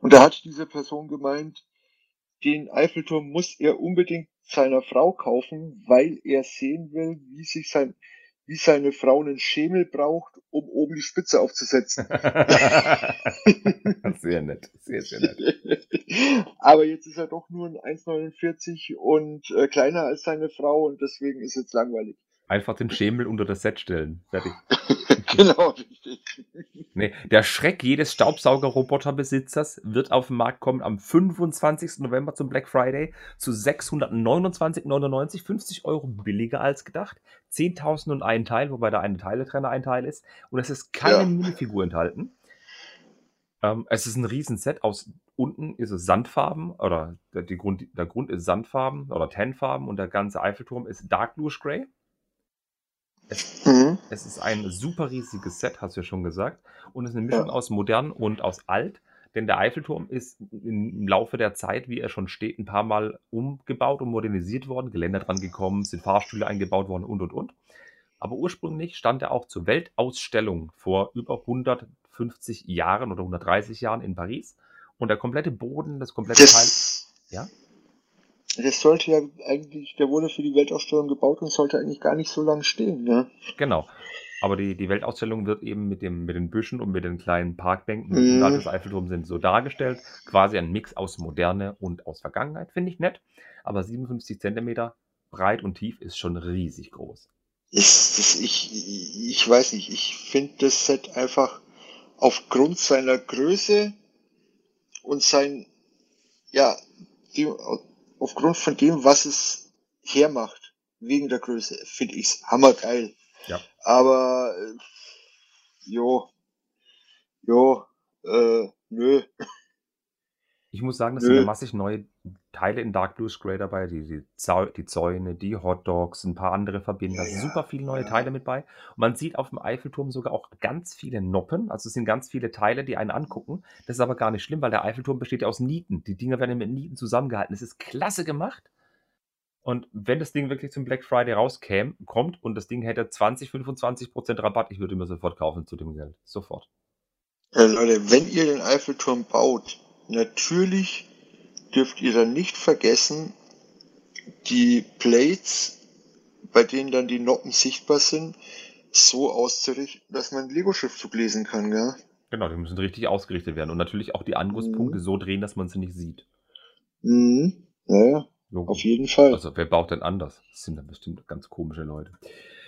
Speaker 2: Und da hat diese Person gemeint, den Eiffelturm muss er unbedingt seiner Frau kaufen, weil er sehen will, wie sich sein, wie seine Frau einen Schemel braucht, um oben die Spitze aufzusetzen. <laughs>
Speaker 1: sehr nett, sehr, sehr nett. <laughs>
Speaker 2: Aber jetzt ist er doch nur ein 1,49 und äh, kleiner als seine Frau und deswegen ist jetzt langweilig.
Speaker 1: Einfach den Schemel unter das Set stellen. Fertig. <laughs> <laughs>
Speaker 2: genau, richtig.
Speaker 1: Nee, der Schreck jedes Staubsaugerroboterbesitzers wird auf den Markt kommen am 25. November zum Black Friday zu 629,99, 50 Euro billiger als gedacht. 10.000 und ein Teil, wobei da eine Teiletrenner ein Teil ist. Und es ist keine
Speaker 2: Ja.
Speaker 1: Minifigur enthalten. Ähm, es ist ein Riesenset. Aus unten ist es Sandfarben, oder der, Grund, der Grund ist Sandfarben oder Tanfarben und der ganze Eiffelturm ist Dark Bluish Grey. Es
Speaker 2: Mhm.
Speaker 1: es ist ein super riesiges Set, hast du ja schon gesagt. Und es ist eine Mischung
Speaker 2: Ja.
Speaker 1: aus modern und aus alt. Denn der Eiffelturm ist im Laufe der Zeit, wie er schon steht, ein paar Mal umgebaut und modernisiert worden, Geländer dran gekommen, sind Fahrstühle eingebaut worden und und und. Aber ursprünglich stand er auch zur Weltausstellung vor über 150 Jahren oder 130 Jahren in Paris. Und der komplette Boden, das komplette Teil.
Speaker 2: Das,
Speaker 1: Ja?
Speaker 2: Das sollte ja eigentlich, der wurde für die Weltausstellung gebaut und sollte eigentlich gar nicht so lange stehen, ne?
Speaker 1: Genau. Aber die, die Weltausstellung wird eben mit, dem, mit den Büschen und mit den kleinen Parkbänken
Speaker 2: Mhm.
Speaker 1: unterhalb des Eiffelturms sind so dargestellt. Quasi ein Mix aus Moderne und aus Vergangenheit, finde ich nett. Aber 57 Zentimeter breit und tief ist schon riesig groß.
Speaker 2: Ist, das, ich, ich weiß nicht, ich finde das Set einfach aufgrund seiner Größe und sein, ja, die, aufgrund von dem, was es hermacht, wegen der Größe, finde ich es hammergeil.
Speaker 1: Ja.
Speaker 2: Aber, äh, jo, jo, äh, nö.
Speaker 1: Ich muss sagen,
Speaker 2: Nö.
Speaker 1: sind ja massig neue Teile in Dark Blue Grey dabei. Die, die, die Zäune, die Hot Dogs, ein paar andere Verbinder.
Speaker 2: Ja,
Speaker 1: super viele neue
Speaker 2: ja.
Speaker 1: Teile mit bei. Und man sieht auf dem Eiffelturm sogar auch ganz viele Noppen. Also es sind ganz viele Teile, die einen angucken. Das ist aber gar nicht schlimm, weil der Eiffelturm besteht ja aus Nieten. Die Dinger werden mit Nieten zusammengehalten. Es ist klasse gemacht. Und wenn das Ding wirklich zum Black Friday rauskäme, kommt und das Ding hätte 20, 25% Rabatt, ich würde mir sofort kaufen zu dem Geld. Sofort.
Speaker 2: Äh, Leute, wenn ihr den Eiffelturm baut, natürlich dürft ihr dann nicht vergessen, die Plates, bei denen dann die Noppen sichtbar sind, so auszurichten, dass man Lego-Schriftzug lesen kann, gell?
Speaker 1: Genau, die müssen richtig ausgerichtet werden. Und natürlich auch die Angusspunkte
Speaker 2: Mhm.
Speaker 1: so drehen, dass man sie nicht sieht.
Speaker 2: Mhm. Naja,
Speaker 1: Logo.
Speaker 2: auf jeden Fall.
Speaker 1: Also, wer baut denn anders? Das sind dann bestimmt ganz komische Leute.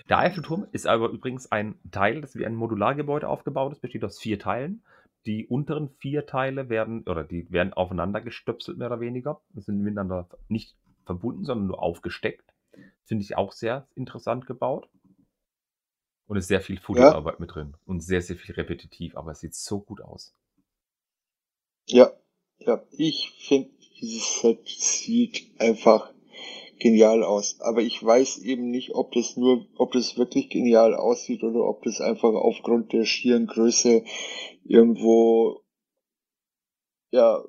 Speaker 1: Der Eiffelturm ist aber übrigens ein Teil, das wie ein Modulargebäude aufgebaut ist, besteht aus vier Teilen. Die unteren vier Teile werden, oder die werden aufeinander gestöpselt, mehr oder weniger. Die sind miteinander nicht verbunden, sondern nur aufgesteckt. Finde ich auch sehr interessant gebaut. Und ist sehr viel Fotoarbeit mit drin. Und sehr, sehr viel repetitiv, aber es sieht so gut aus.
Speaker 2: Ja, ja, ich finde, dieses Set sieht einfach genial aus. Aber ich weiß eben nicht, ob das nur, ob das wirklich genial aussieht oder ob das einfach aufgrund der schieren Größe irgendwo ja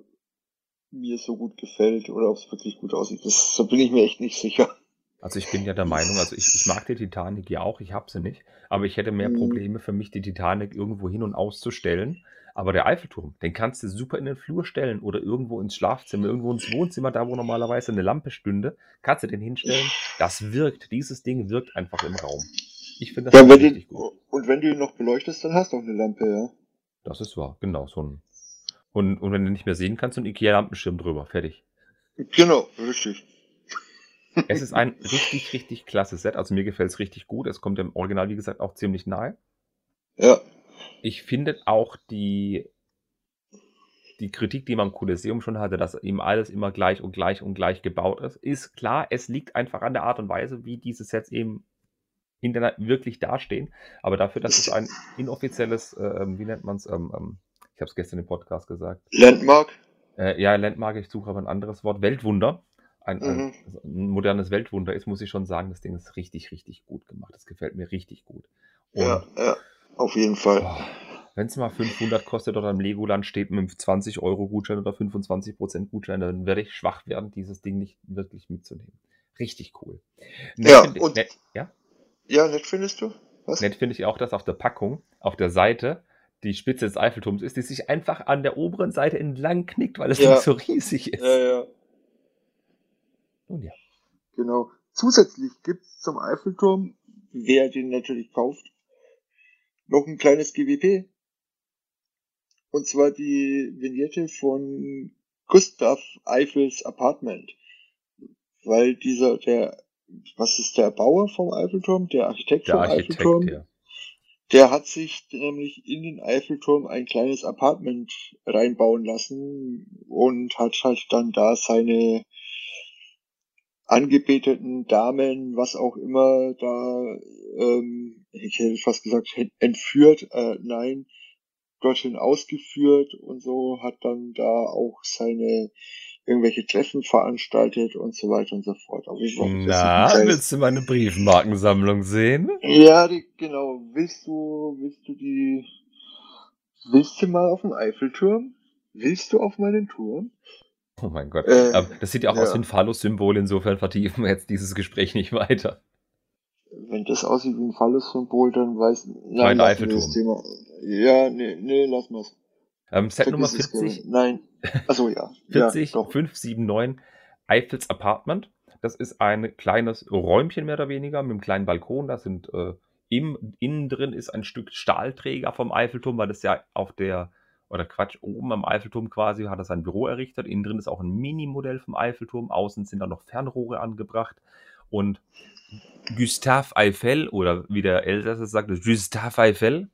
Speaker 2: mir so gut gefällt oder ob es wirklich gut aussieht. Das, da bin ich mir echt nicht sicher.
Speaker 1: Also ich bin ja der Meinung, also ich, ich mag die Titanic ja auch, ich habe sie nicht, aber ich hätte mehr
Speaker 2: Mhm.
Speaker 1: Probleme für mich, die Titanic irgendwo hin und auszustellen. Aber der Eiffelturm, den kannst du super in den Flur stellen oder irgendwo ins Schlafzimmer, irgendwo ins Wohnzimmer, da wo normalerweise eine Lampe stünde, kannst du den hinstellen. Das wirkt, dieses Ding wirkt einfach im Raum. Ich finde das
Speaker 2: Ja,
Speaker 1: richtig
Speaker 2: du,
Speaker 1: gut.
Speaker 2: und wenn du ihn noch beleuchtest, dann hast du auch eine Lampe, ja.
Speaker 1: Das ist wahr, genau, so ein. Und, und wenn du nicht mehr sehen kannst, so ein Ikea-Lampenschirm drüber, fertig.
Speaker 2: Genau, richtig.
Speaker 1: Es ist ein richtig, richtig klasse Set. Also mir gefällt es richtig gut. Es kommt dem Original, wie gesagt, auch ziemlich nahe.
Speaker 2: Ja,
Speaker 1: Ich finde auch die, die Kritik, die man im Kolosseum schon hatte, dass ihm alles immer gleich und gleich und gleich gebaut ist, ist klar. Es liegt einfach an der Art und Weise, wie diese Sets eben hinterher wirklich dastehen. Aber dafür, dass es ein inoffizielles, äh, wie nennt man es, ähm, ähm, ich habe es gestern im Podcast gesagt,
Speaker 2: Landmark.
Speaker 1: äh, ja, Landmark, ich suche aber ein anderes Wort, Weltwunder, ein,
Speaker 2: Mhm.
Speaker 1: ein modernes Weltwunder ist, muss ich schon sagen, das Ding ist richtig, richtig gut gemacht. Das gefällt mir richtig gut. Und
Speaker 2: Ja, ja, auf jeden Fall.
Speaker 1: wenn es mal 500 kostet oder im Legoland steht mit einem 20 Euro Gutschein oder 25% Gutschein, dann werde ich schwach werden, dieses Ding nicht wirklich mitzunehmen. Richtig cool. Nett
Speaker 2: Ja,
Speaker 1: finde
Speaker 2: und-
Speaker 1: nett, ja?
Speaker 2: Ja, nett findest du? Was?
Speaker 1: nett finde ich auch, dass auf der Packung, auf der Seite, die Spitze des Eiffelturms ist, die sich einfach an der oberen Seite entlang knickt, weil es
Speaker 2: Ja.
Speaker 1: so riesig ist.
Speaker 2: Ja, ja,
Speaker 1: Nun ja.
Speaker 2: genau. Zusätzlich gibt's zum Eiffelturm, wer den natürlich kauft, noch ein kleines GWP. Und zwar die Vignette von Gustav Eiffels Apartment. Weil dieser, der, was ist der Bauer vom Eiffelturm? Der Architekt
Speaker 1: Der
Speaker 2: vom
Speaker 1: Architekt,
Speaker 2: Eiffelturm?
Speaker 1: ja.
Speaker 2: Der hat sich nämlich in den Eiffelturm ein kleines Apartment reinbauen lassen und hat halt dann da seine angebeteten Damen, was auch immer, da, ähm, ich hätte fast gesagt, entführt, äh, nein, dorthin ausgeführt und so, hat dann da auch seine irgendwelche Treffen veranstaltet und so weiter und so fort. Das ist
Speaker 1: Na, willst du meine Briefmarkensammlung sehen?
Speaker 2: ja, die, genau. Willst du, willst du die, willst du mal auf den Eiffelturm? Willst du auf meinen Turm? <laughs>
Speaker 1: Oh mein Gott.
Speaker 2: Äh,
Speaker 1: das sieht ja auch
Speaker 2: ja.
Speaker 1: aus wie ein Phallus-Symbol, insofern vertiefen wir jetzt dieses Gespräch nicht weiter.
Speaker 2: Wenn das aussieht wie ein Phallus-Symbol, dann weiß,
Speaker 1: Mein
Speaker 2: nein, wir das Thema. Ja, nee, nee, lass mal's.
Speaker 1: Ähm, Set Nummer
Speaker 2: Vergiss es,
Speaker 1: 40,
Speaker 2: Kevin. Nein. Achso, ja.
Speaker 1: 40 <laughs>
Speaker 2: ja, doch.
Speaker 1: 579 Eiffels Apartment. Das ist ein kleines Räumchen mehr oder weniger mit einem kleinen Balkon. Da sind äh, im, innen drin ist ein Stück Stahlträger vom Eiffelturm, weil das ja auf der, oder Quatsch, oben am Eiffelturm quasi hat er sein Büro errichtet. Innen drin ist auch ein Minimodell vom Eiffelturm. Außen sind da noch Fernrohre angebracht. Und Gustave Eiffel, oder wie der Elsässer sagt, Gustave Eiffel,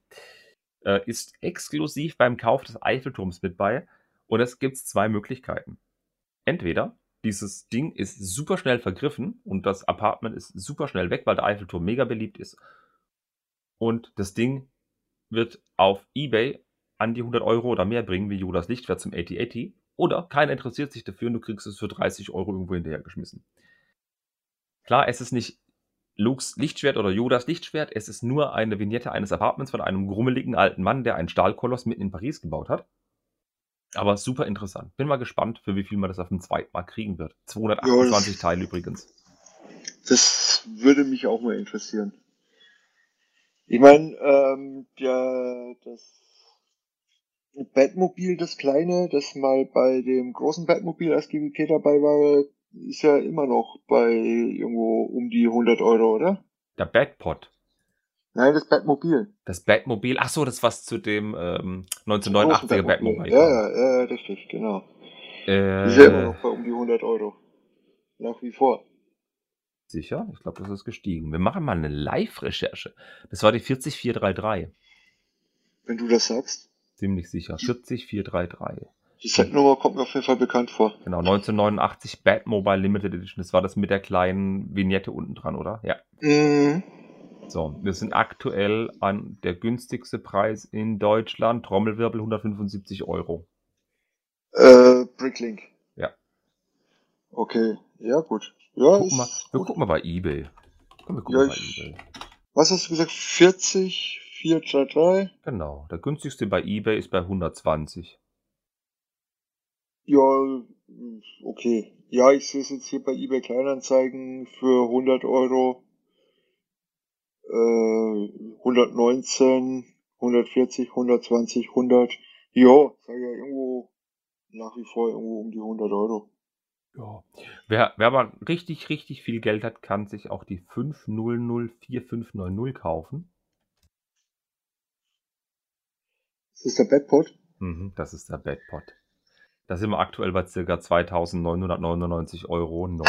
Speaker 1: äh, ist exklusiv beim Kauf des Eiffelturms mit bei. Und es gibt zwei Möglichkeiten. Entweder dieses Ding ist super schnell vergriffen und das Apartment ist super schnell weg, weil der Eiffelturm mega beliebt ist. Und das Ding wird auf Ebay an die 100 Euro oder mehr bringen, wie Judas Lichtwert zum 8080. Oder keiner interessiert sich dafür und du kriegst es für 30 Euro irgendwo hinterhergeschmissen. Klar, es ist nicht Lux Lichtschwert oder Yodas Lichtschwert, es ist nur eine Vignette eines Apartments von einem grummeligen alten Mann, der einen Stahlkoloss mitten in Paris gebaut hat. Aber super interessant. Bin mal gespannt, für wie viel man das auf dem Zweitmarkt kriegen wird. 228
Speaker 2: Ja,
Speaker 1: Teile übrigens.
Speaker 2: Das würde mich auch mal interessieren. Ich meine, ähm, der, das Batmobil, das kleine, das mal bei dem großen Batmobil als GWP dabei war, ist ja immer noch bei irgendwo um die 100 Euro, oder?
Speaker 1: Der Batpod.
Speaker 2: Nein, das Batmobil.
Speaker 1: Das Batmobil. Ach so, das was zu dem ähm,
Speaker 2: Großen
Speaker 1: 1989er Batmobil.
Speaker 2: Ja, ja, ja, richtig, genau.
Speaker 1: Äh,
Speaker 2: Ist ja immer noch bei um die 100 Euro. Nach wie vor.
Speaker 1: Sicher? Ich glaube, das ist gestiegen. Wir machen mal eine Live-Recherche. Das war die 40433.
Speaker 2: Wenn du das sagst.
Speaker 1: Ziemlich sicher. 40433.
Speaker 2: Die Setnummer kommt mir auf jeden Fall bekannt vor.
Speaker 1: Genau, 1989 Batmobile Limited Edition. Das war das mit der kleinen Vignette unten dran, oder? Ja.
Speaker 2: Mhm.
Speaker 1: So, wir sind aktuell an der günstigste Preis in Deutschland. Trommelwirbel 175 Euro.
Speaker 2: Äh, Bricklink.
Speaker 1: Ja.
Speaker 2: Okay, ja gut. Ja,
Speaker 1: Guck mal, wir gucken mal bei eBay. Komm, wir gucken
Speaker 2: Ja,
Speaker 1: bei
Speaker 2: ich-
Speaker 1: eBay.
Speaker 2: Was hast du gesagt? 40, 433?
Speaker 1: Genau, der günstigste bei eBay ist bei 120.
Speaker 2: Ja, okay. Ja, ich sehe es jetzt hier bei eBay Kleinanzeigen für 100 Euro, äh, 119, 140, 120, 100. Ja, sag ja irgendwo nach wie vor irgendwo um die 100 Euro.
Speaker 1: Ja. Wer, wer aber richtig, richtig viel Geld hat, kann sich auch die 5004590 kaufen.
Speaker 2: Ist das der Bedpot?
Speaker 1: Mhm, das ist der Bedpot. Da sind wir aktuell bei ca. 2.999 Euro neu.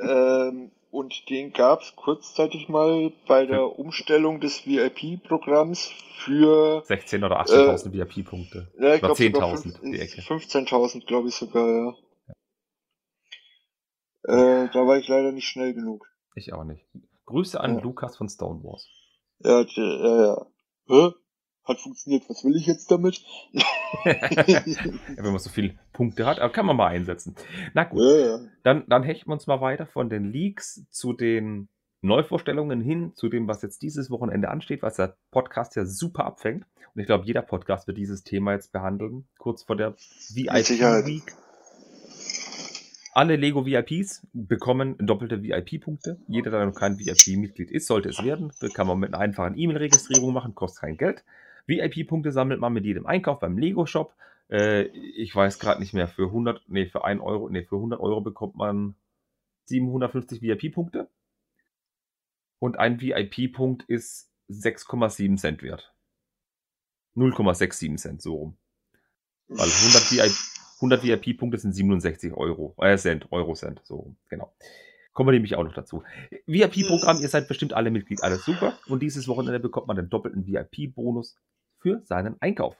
Speaker 2: ähm, und den gab es kurzzeitig mal bei der Umstellung des VIP-Programms für
Speaker 1: 16.000 oder 18.000 äh, VIP-Punkte.
Speaker 2: Ja, ich glaube 10.000 die Ecke. 15.000 glaube ich sogar, ja. ja. Äh, da war ich leider nicht schnell genug.
Speaker 1: Ich auch nicht. Grüße an ja. Lukas von Stonewalls.
Speaker 2: Ja, ja, ja. Hä? Hat funktioniert, was will ich jetzt damit? <laughs>
Speaker 1: wenn man so viele Punkte hat, aber kann man mal einsetzen. Na gut,
Speaker 2: ja, ja.
Speaker 1: Dann, dann hechten wir uns mal weiter von den Leaks zu den Neuvorstellungen hin, zu dem, was jetzt dieses Wochenende ansteht, was der Podcast ja super abfängt. Und ich glaube, jeder Podcast wird dieses Thema jetzt behandeln, kurz vor der VIP Week. Alle Lego VIPs bekommen doppelte VIP-Punkte. Jeder, der noch kein VIP-Mitglied ist, sollte es werden. Das kann man mit einer einfachen E-Mail-Registrierung machen, kostet kein Geld. VIP-Punkte sammelt man mit jedem Einkauf beim Lego-Shop. Äh, ich weiß gerade nicht mehr, für 100, nee, für 1 Euro, nee, für 100 Euro bekommt man 750 VIP-Punkte. Und ein VIP-Punkt ist 6,7 Cent wert. 0,67 Cent, so rum. Weil 100 VIP, 100 VIP-Punkte sind 67 Euro, äh, Cent, Euro Cent, so rum, genau. Kommen wir nämlich auch noch dazu. VIP-Programm, ihr seid bestimmt alle Mitglied, alles super. Und dieses Wochenende bekommt man den doppelten VIP-Bonus für seinen Einkauf.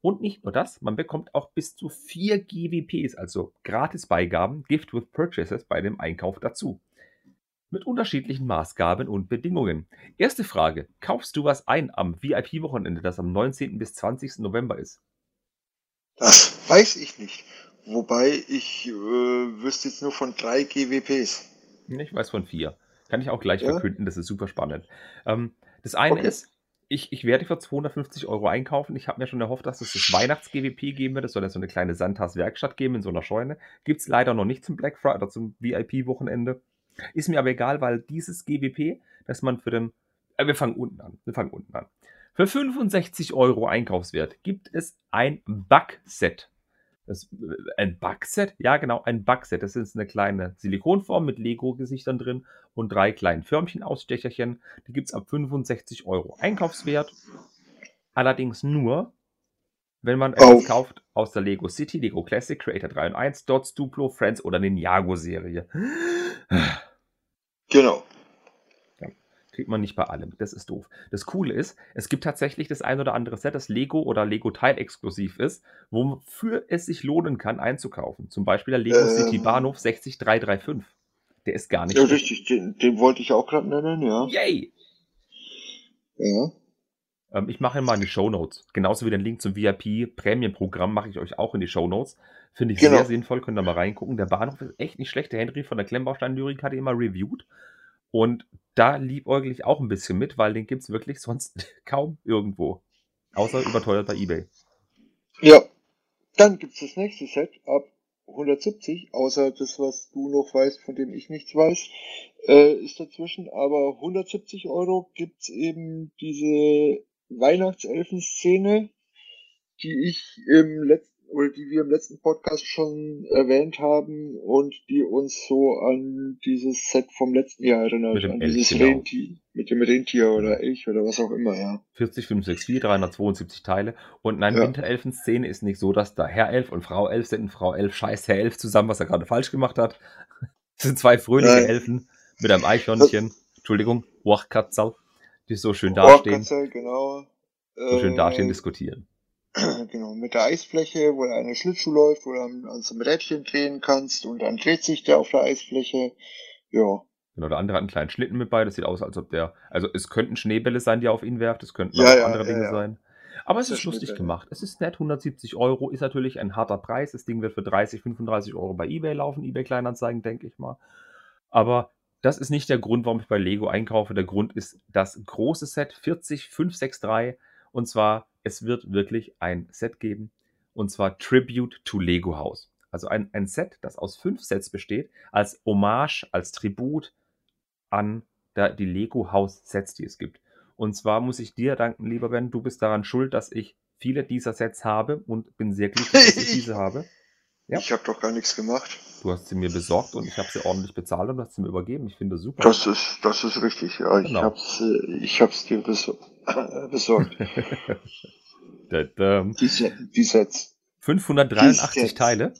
Speaker 1: Und nicht nur das, man bekommt auch bis zu 4 GWPs, also Gratisbeigaben, Gift with Purchases bei dem Einkauf dazu. Mit unterschiedlichen Maßgaben und Bedingungen. Erste Frage: Kaufst du was ein am VIP-Wochenende, das am 19. bis 20. November ist?
Speaker 2: Das weiß ich nicht. Wobei ich äh, wüsste jetzt nur von drei GWPs.
Speaker 1: Ich weiß von vier. Kann ich auch gleich ja? verkünden, das ist super spannend. Ähm, das eine okay. ist, ich, ich werde für 250 Euro einkaufen. Ich habe mir schon erhofft, dass es das Weihnachts-GWP geben wird. Es soll ja so eine kleine Sandtas-Werkstatt geben in so einer Scheune. Gibt es leider noch nicht zum Black Friday oder zum VIP-Wochenende. Ist mir aber egal, weil dieses GWP, das man für den. Äh, wir fangen unten an. Wir fangen unten an. Für 65 Euro Einkaufswert gibt es ein Bug-Set. Das, äh, ein Bugset? Ja, genau, ein Bugset. Das ist eine kleine Silikonform mit Lego-Gesichtern drin und drei kleinen Förmchen-Ausstecherchen. Die gibt es ab 65 Euro Einkaufswert. Allerdings nur, wenn man etwas kauft aus der Lego City, Lego Classic, Creator 3 und 1, Dots, Duplo, Friends oder Ninjago-Serie.
Speaker 2: Genau
Speaker 1: kriegt man nicht bei allem. Das ist doof. Das Coole ist, es gibt tatsächlich das ein oder andere Set, das Lego oder Lego Teil exklusiv ist, wofür es sich lohnen kann, einzukaufen. Zum Beispiel der Lego ähm, City Bahnhof 60335. Der ist gar nicht.
Speaker 2: Ja, richtig, den, den, wollte ich auch gerade nennen, ja.
Speaker 1: Yay!
Speaker 2: Ja.
Speaker 1: Ähm, ich mache mal in die Show Notes. Genauso wie den Link zum VIP Prämienprogramm mache ich euch auch in die Show Notes. Finde ich genau. sehr sinnvoll, könnt ihr mal reingucken. Der Bahnhof ist echt nicht schlecht. Der Henry von der Klemmbaustein-Lyrik hat ihn mal reviewed. Und da liebäugel ich auch ein bisschen mit, weil den gibt es wirklich sonst <laughs> kaum irgendwo. Außer überteuert bei eBay.
Speaker 2: Ja. Dann gibt es das nächste Set ab 170, außer das, was du noch weißt, von dem ich nichts weiß, äh, ist dazwischen. Aber 170 Euro gibt es eben diese Weihnachtselfen-Szene, die ich im letzten oder die wir im letzten Podcast schon erwähnt haben und die uns so an dieses Set vom letzten Jahr erinnert.
Speaker 1: Mit dem
Speaker 2: an
Speaker 1: Elch,
Speaker 2: dieses
Speaker 1: genau.
Speaker 2: Rentier, mit dem Rentier oder Elch oder was auch immer, ja.
Speaker 1: 40564, 372 Teile. Und nein,
Speaker 2: Ja.
Speaker 1: Winterelfen-Szene ist nicht so, dass da Herr Elf und Frau Elf sind. Und Frau Elf scheißt Herr Elf zusammen, was er gerade falsch gemacht hat. <laughs> Das sind zwei fröhliche
Speaker 2: Nein.
Speaker 1: Elfen mit einem Eichhörnchen. Entschuldigung, Wachkatzal, die so schön dastehen,
Speaker 2: genau.
Speaker 1: so schön dastehen,
Speaker 2: Äh,
Speaker 1: diskutieren. <clears throat>
Speaker 2: genau, mit der Eisfläche, wo du eine Schlittschuh läuft, wo du an, an so einem Rädchen drehen kannst und dann dreht sich der auf der Eisfläche. Ja.
Speaker 1: Genau, der andere hat einen kleinen Schlitten mit bei. Das sieht aus, als ob der. Also, es könnten Schneebälle sein, die er auf ihn werft. Es könnten
Speaker 2: Ja,
Speaker 1: auch
Speaker 2: ja,
Speaker 1: andere
Speaker 2: ja,
Speaker 1: Dinge sein. Aber es ist lustig gemacht. Es ist nett. 170 Euro ist natürlich ein harter Preis. Das Ding wird für 30, 35 Euro bei eBay laufen. eBay Kleinanzeigen, denke ich mal. Aber das ist nicht der Grund, warum ich bei Lego einkaufe. Der Grund ist das große Set 40563. Und zwar, es wird wirklich ein Set geben. Und zwar Tribute to Lego House. Also ein, ein Set, das aus fünf Sets besteht, als Hommage, als Tribut an der, die Lego House Sets, die es gibt. Und zwar muss ich dir danken, lieber Ben, du bist daran schuld, dass ich viele dieser Sets habe und bin sehr glücklich, dass ich diese <laughs> habe. Ja.
Speaker 2: Ich habe doch gar nichts gemacht.
Speaker 1: Du hast sie mir besorgt und ich habe sie ordentlich bezahlt und hast sie mir übergeben. Ich finde das super.
Speaker 2: Das ist, das ist richtig, ja. Ich
Speaker 1: Genau.
Speaker 2: hab's, äh, ich hab's dir besor äh, <laughs> besorgt. <laughs>
Speaker 1: Tadam.
Speaker 2: Die, Se- die Sets.
Speaker 1: 583
Speaker 2: Die Sets.
Speaker 1: Teile.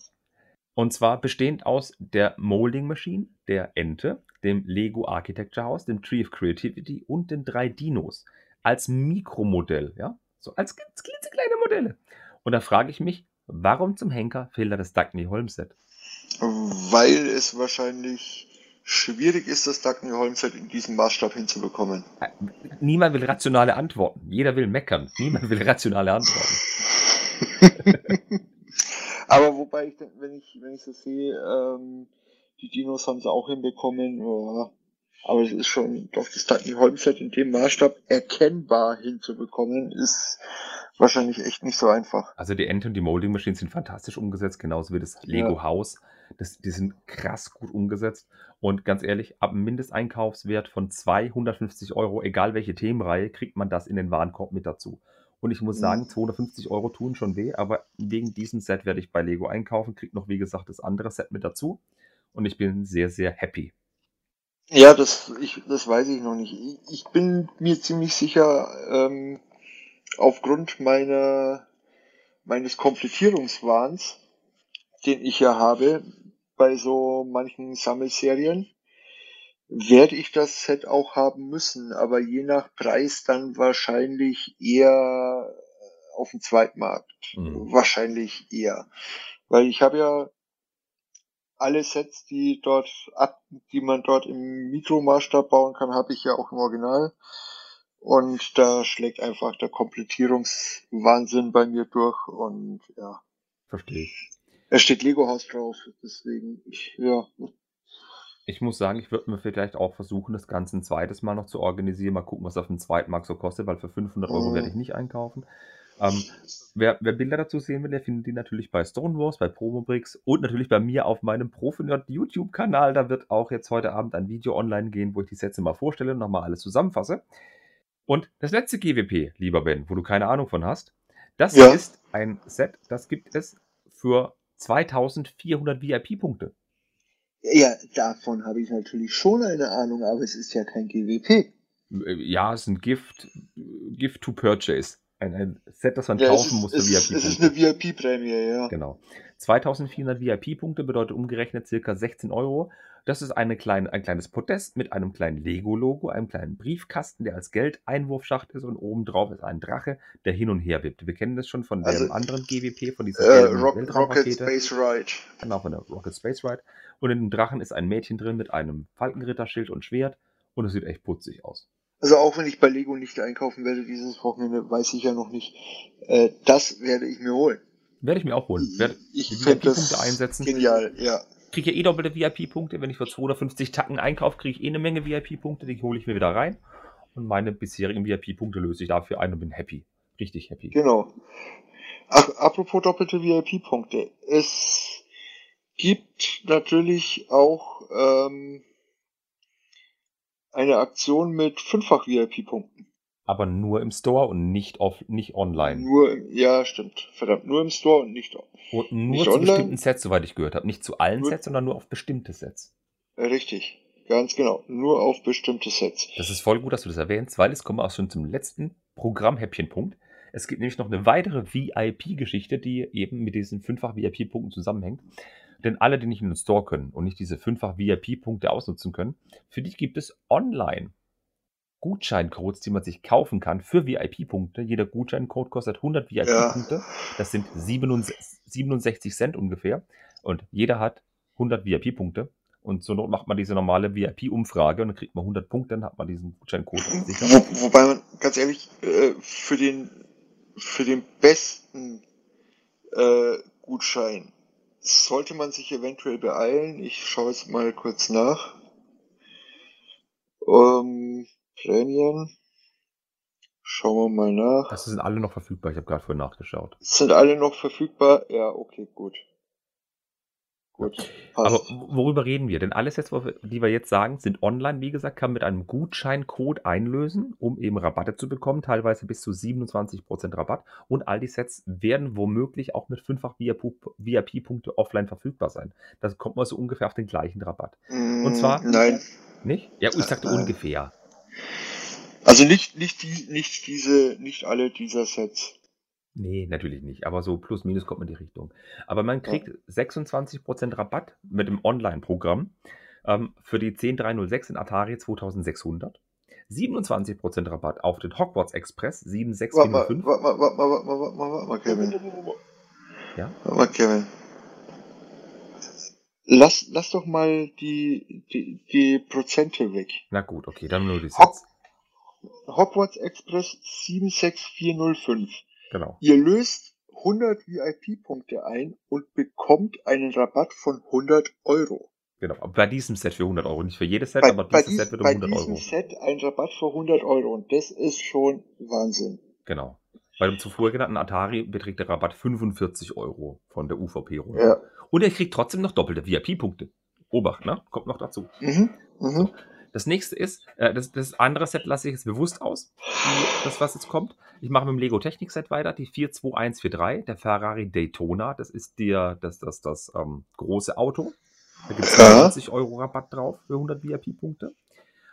Speaker 1: Und zwar bestehend aus der Molding Machine, der Ente, dem Lego Architecture House, dem Tree of Creativity und den drei Dinos. Als Mikromodell, ja. So als ganz klitzekleine Modelle. Und da frage ich mich, warum zum Henker fehlt da das Dagny Holmes Set?
Speaker 2: Weil es wahrscheinlich schwierig ist, das Dagny Holm Set in diesem Maßstab hinzubekommen.
Speaker 1: Niemand will rationale Antworten. Jeder will meckern. Niemand will rationale Antworten. <laughs>
Speaker 2: Aber wobei ich, wenn ich, wenn ich so sehe, ähm, die Dinos haben sie auch hinbekommen, ja. Aber es ist schon, doch das Dagny Holm Set in dem Maßstab erkennbar hinzubekommen, ist wahrscheinlich echt nicht so einfach.
Speaker 1: Also die Ente und die Molding Machines sind fantastisch umgesetzt, genauso wie das Lego
Speaker 2: Ja.
Speaker 1: Das, die sind krass gut umgesetzt. Und ganz ehrlich, ab einem Mindesteinkaufswert von 250 Euro, egal welche Themenreihe, kriegt man das in den Warenkorb mit dazu. Und ich muss
Speaker 2: Mhm.
Speaker 1: sagen, 250 Euro tun schon weh, aber wegen diesem Set werde ich bei Lego einkaufen, krieg noch, wie gesagt, das andere Set mit dazu. Und ich bin sehr, sehr happy.
Speaker 2: Ja, das, ich, das weiß ich noch nicht. Ich, ich bin mir ziemlich sicher, ähm, aufgrund meiner, meines Komplettierungswahns, den ich ja habe, bei so manchen Sammelserien, werde ich das Set auch haben müssen, aber je nach Preis dann wahrscheinlich eher auf dem Zweitmarkt.
Speaker 1: Mhm.
Speaker 2: Wahrscheinlich eher. Weil ich habe ja alle Sets, die dort ab, die man dort im Mikromaßstab bauen kann, habe ich ja auch im Original. Und da schlägt einfach der Komplettierungswahnsinn bei mir durch und ja.
Speaker 1: Verstehe ich.
Speaker 2: Es steht Lego Haus drauf, deswegen, ich, ja.
Speaker 1: Ich muss sagen, ich würde mir vielleicht auch versuchen, das Ganze ein zweites Mal noch zu organisieren. Mal gucken, was auf dem Zweitmarkt so kostet, weil für 500 Euro
Speaker 2: Mhm.
Speaker 1: werde ich nicht einkaufen. Ähm, wer, wer Bilder dazu sehen will, der findet die natürlich bei Stonewars, bei Promobricks und natürlich bei mir auf meinem Profinerd YouTube-Kanal. Da wird auch jetzt heute Abend ein Video online gehen, wo ich die Sätze mal vorstelle und nochmal alles zusammenfasse. Und das letzte GWP, lieber Ben, wo du keine Ahnung von hast, das
Speaker 2: Ja.
Speaker 1: ist ein Set, das gibt es für 2400 VIP-Punkte.
Speaker 2: Ja, davon habe ich natürlich schon eine Ahnung, aber es ist ja kein GWP.
Speaker 1: Äh, Ja, es ist ein Gift, Gift to Purchase. Ein, ein Set, das man
Speaker 2: Ja,
Speaker 1: kaufen
Speaker 2: ist,
Speaker 1: muss für
Speaker 2: es, ist, es ist eine VIP-Prämie, ja.
Speaker 1: Genau. 2400 VIP-Punkte bedeutet umgerechnet circa 16 Euro. Das ist eine kleine, ein kleines Podest mit einem kleinen Lego-Logo, einem kleinen Briefkasten, der als Geldeinwurfschacht ist und oben drauf ist ein Drache, der hin und her wippt. Wir kennen das schon von
Speaker 2: Also,
Speaker 1: dem anderen GWP, von dieser
Speaker 2: Äh, Rock, Rocket. Space Ride.
Speaker 1: Genau, von der Rocket Space Ride. Und in dem Drachen ist ein Mädchen drin mit einem Falkenritterschild und Schwert und es sieht echt putzig aus.
Speaker 2: Also auch wenn ich bei Lego nicht einkaufen werde dieses Wochenende, weiß ich ja noch nicht. Äh, das werde ich mir holen.
Speaker 1: Werde ich mir auch holen. Werde
Speaker 2: Ich
Speaker 1: VIP-Punkte
Speaker 2: das
Speaker 1: einsetzen.
Speaker 2: genial, ja.
Speaker 1: Kriege ja eh doppelte VIP-Punkte. Wenn ich für 250 Tacken einkaufe, kriege ich eh eine Menge VIP-Punkte. Die hole ich mir wieder rein. Und meine bisherigen VIP-Punkte löse ich dafür ein und bin happy. Richtig happy.
Speaker 2: Genau. Ach, apropos doppelte VIP-Punkte. Es gibt natürlich auch ähm, eine Aktion mit fünffach VIP-Punkten.
Speaker 1: Aber nur im Store und nicht, auf, nicht online.
Speaker 2: Nur, im- ja, stimmt. Verdammt, nur im Store und nicht.
Speaker 1: Und nur
Speaker 2: Nicht
Speaker 1: zu
Speaker 2: online?
Speaker 1: bestimmten Sets, soweit ich gehört habe. Nicht zu allen
Speaker 2: Nur-
Speaker 1: Sets, sondern nur auf bestimmte Sets.
Speaker 2: Äh, Richtig. Ganz genau. Nur auf bestimmte Sets.
Speaker 1: Das ist voll gut, dass du das erwähnst, weil es kommen wir auch schon zum letzten Programmhäppchenpunkt. Es gibt nämlich noch eine weitere VIP-Geschichte, die eben mit diesen fünffach VIP-Punkten zusammenhängt. Denn alle, die nicht in den Store können und nicht diese fünffach VIP-Punkte ausnutzen können, für die gibt es online Gutscheincodes, die man sich kaufen kann für VIP-Punkte. Jeder Gutscheincode kostet 100 VIP-Punkte. Das sind 67 67 Cent ungefähr. Und jeder hat 100 VIP-Punkte. Und zur Not macht man diese normale VIP-Umfrage und dann kriegt man 100 Punkte, dann hat man diesen Gutscheincode sicher.
Speaker 2: Wo, wobei man, ganz ehrlich, äh, für den, für den besten äh, Gutschein sollte man sich eventuell beeilen. Ich schaue jetzt mal kurz nach. Ähm, Prämien. Schauen wir mal nach.
Speaker 1: Das sind alle noch verfügbar. Ich habe gerade vorhin nachgeschaut.
Speaker 2: Sind alle noch verfügbar? Ja, okay, gut. Gut.
Speaker 1: Aber
Speaker 2: Passt.
Speaker 1: worüber reden wir? Denn alle Sets, wo wir- die wir jetzt sagen, sind online. Wie gesagt, kann man mit einem Gutscheincode einlösen, um eben Rabatte zu bekommen. Teilweise bis zu 27% Rabatt. Und all die Sets werden womöglich auch mit fünffach VIP-Punkte offline verfügbar sein. Das kommt mal so ungefähr auf den gleichen Rabatt.
Speaker 2: und
Speaker 1: zwar-
Speaker 2: Nein.
Speaker 1: Nicht? Ja, ich sagte
Speaker 2: Äh,
Speaker 1: ungefähr.
Speaker 2: Also nicht, nicht, die, nicht diese, nicht alle dieser Sets.
Speaker 1: Nee, natürlich nicht. Aber so plus minus kommt man in die Richtung. Aber man kriegt 26% Rabatt mit dem Online-Programm ähm, für die 10306 in Atari 2600. 27% Rabatt auf den Hogwarts Express
Speaker 2: Warte mal,
Speaker 1: 76405.
Speaker 2: warte mal, warte mal, warte mal, warte mal, warte mal, Kevin.
Speaker 1: Ja?
Speaker 2: Warte mal, Kevin. Lass, lass doch mal die, die, die Prozente weg.
Speaker 1: Na gut, okay, dann nur die Sets.
Speaker 2: Hogwarts Express 76405.
Speaker 1: Genau.
Speaker 2: Ihr löst 100 VIP-Punkte ein und bekommt einen Rabatt von 100 Euro.
Speaker 1: genau. Bei diesem Set für 100 Euro. Nicht für jedes Set,
Speaker 2: Bei,
Speaker 1: aber
Speaker 2: bei,
Speaker 1: dieses
Speaker 2: dies,
Speaker 1: Set wird um
Speaker 2: bei
Speaker 1: 100
Speaker 2: diesem
Speaker 1: Euro.
Speaker 2: Set ein Rabatt für 100 Euro und das ist schon Wahnsinn.
Speaker 1: Genau. Bei dem zuvor genannten Atari beträgt der Rabatt 45 Euro von der UVP-Runde.
Speaker 2: Ja.
Speaker 1: Und er kriegt trotzdem noch doppelte VIP-Punkte. Obacht, ne? Kommt noch dazu.
Speaker 2: Mhm. Mhm.
Speaker 1: Das nächste ist, äh, das, das andere Set lasse ich jetzt bewusst aus, das was jetzt kommt. Ich mache mit dem Lego Technik Set weiter, die 42143, der Ferrari Daytona. Das ist der, das, das, das ähm, große Auto. Da gibt es
Speaker 2: Ja.
Speaker 1: 90 Euro Rabatt drauf für 100 VIP-Punkte.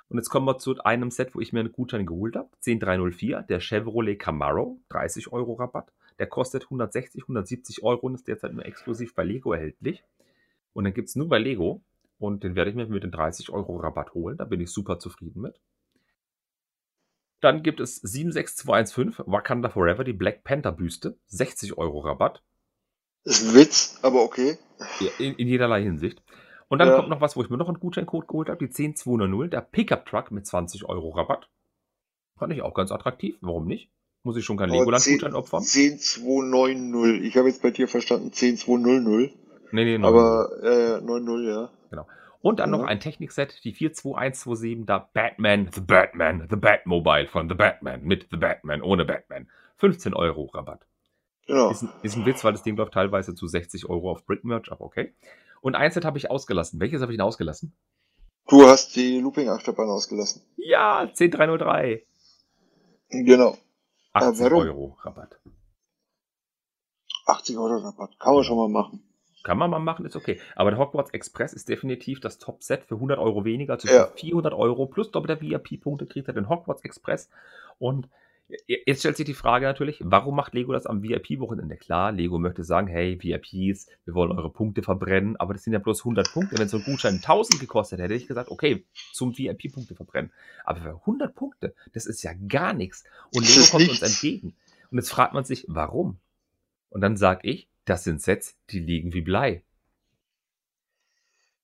Speaker 1: Und jetzt kommen wir zu einem Set, wo ich mir einen Gutschein geholt habe. 10304, der Chevrolet Camaro, 30 Euro Rabatt. Der kostet 160, 170 Euro und ist derzeit nur exklusiv bei Lego erhältlich. Und dann gibt es nur bei Lego. Und den werde ich mir mit den 30 Euro Rabatt holen. Da bin ich super zufrieden mit. Dann gibt es 76215 Wakanda Forever, die Black Panther Büste. 60 Euro Rabatt.
Speaker 2: Ist ein Witz, aber okay.
Speaker 1: Ja, In, in jederlei Hinsicht. Und dann
Speaker 2: Ja.
Speaker 1: kommt noch was, wo ich mir noch einen Gutscheincode geholt habe, die 10200, der Pickup Truck mit 20 Euro Rabatt. Fand ich auch ganz attraktiv. Warum nicht? Muss ich schon keinen
Speaker 2: Aber
Speaker 1: Legoland-Gutschein opfern?
Speaker 2: 10290. Ich habe jetzt bei dir verstanden 10200.
Speaker 1: Nee, nee, nein.
Speaker 2: Aber äh, 90, ja.
Speaker 1: Und dann noch
Speaker 2: Ja.
Speaker 1: ein Technikset, die 42127, da Batman, The Batman, The Batmobile von The Batman mit The Batman, ohne Batman. 15 Euro Rabatt.
Speaker 2: Genau.
Speaker 1: Ist ein, ist ein Witz, weil das Ding läuft teilweise zu 60 Euro auf Brickmerch, aber okay. Und ein Set habe ich ausgelassen. Welches habe ich denn ausgelassen?
Speaker 2: Du hast die Looping-Achterbahn ausgelassen.
Speaker 1: Ja, 10303.
Speaker 2: Genau.
Speaker 1: 80
Speaker 2: warum?
Speaker 1: Euro Rabatt.
Speaker 2: 80 Euro Rabatt. Kann man schon mal machen.
Speaker 1: Kann man mal machen, ist okay. Aber der Hogwarts Express ist definitiv das Top-Set für 100 Euro weniger. Also
Speaker 2: Ja.
Speaker 1: für 400 Euro plus doppelter VIP-Punkte kriegt er den Hogwarts Express. Und jetzt stellt sich die Frage natürlich, warum macht Lego das am VIP-Wochenende? Klar, Lego möchte sagen, hey, VIPs, wir wollen eure Punkte verbrennen, aber das sind ja bloß 100 Punkte. Wenn so ein Gutschein 1000 gekostet hätte, hätte ich gesagt, okay, zum VIP-Punkte verbrennen. Aber für 100 Punkte, das ist ja gar nichts. Und Lego kommt
Speaker 2: nichts. <laughs>
Speaker 1: uns entgegen. Und jetzt fragt man sich, warum? Und dann sage ich, das sind Sets, die liegen wie Blei.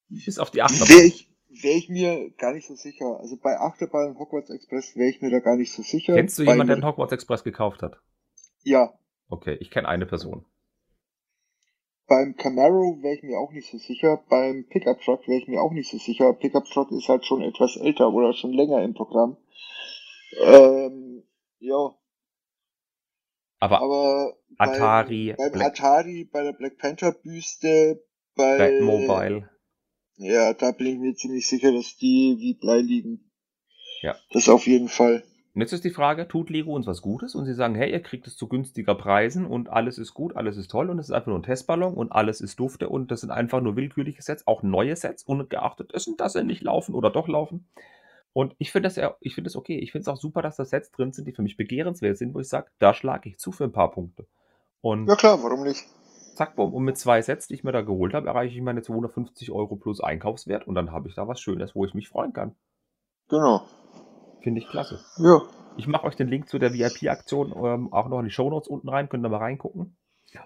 Speaker 1: Bis auf die Achterbahn.
Speaker 2: Wäre ich, wär ich mir gar nicht so sicher. Also bei Achterbahn und Hogwarts Express wäre ich mir da gar nicht so sicher.
Speaker 1: Kennst du jemanden, der den Hogwarts Express gekauft hat?
Speaker 2: Ja.
Speaker 1: Okay, ich kenne eine Person.
Speaker 2: Beim Camaro wäre ich mir auch nicht so sicher. Beim Pickup Truck wäre ich mir auch nicht so sicher. Pickup Truck ist halt schon etwas älter oder schon länger im Programm. Ähm, ja,
Speaker 1: Aber
Speaker 2: aber
Speaker 1: Atari,
Speaker 2: beim, beim
Speaker 1: Black-
Speaker 2: Atari, bei der Black Panther Büste, bei
Speaker 1: Batmobile.
Speaker 2: Ja, da bin ich mir ziemlich sicher, dass die wie Blei liegen.
Speaker 1: Ja.
Speaker 2: Das auf jeden Fall.
Speaker 1: Und jetzt ist die Frage, tut Lego uns was Gutes? Und sie sagen, hey, ihr kriegt es zu günstiger Preisen und alles ist gut, alles ist toll und es ist einfach nur ein Testballon und alles ist dufte und das sind einfach nur willkürliche Sets, auch neue Sets, ungeachtet dessen, dass sie nicht laufen oder doch laufen. Und ich finde das ja, ich finde das okay. Ich finde es auch super, dass da Sets drin sind, die für mich begehrenswert sind, wo ich sage, da schlage ich zu für ein paar Punkte. Und
Speaker 2: Ja klar, warum nicht?
Speaker 1: zack, bumm. Und mit zwei Sets, die ich mir da geholt habe, erreiche ich meine 250 Euro plus Einkaufswert und dann habe ich da was Schönes, wo ich mich freuen kann.
Speaker 2: Genau.
Speaker 1: Finde ich klasse.
Speaker 2: Ja.
Speaker 1: Ich mache euch den Link zu der VIP-Aktion ähm, auch noch in die Shownotes unten rein, könnt ihr mal reingucken.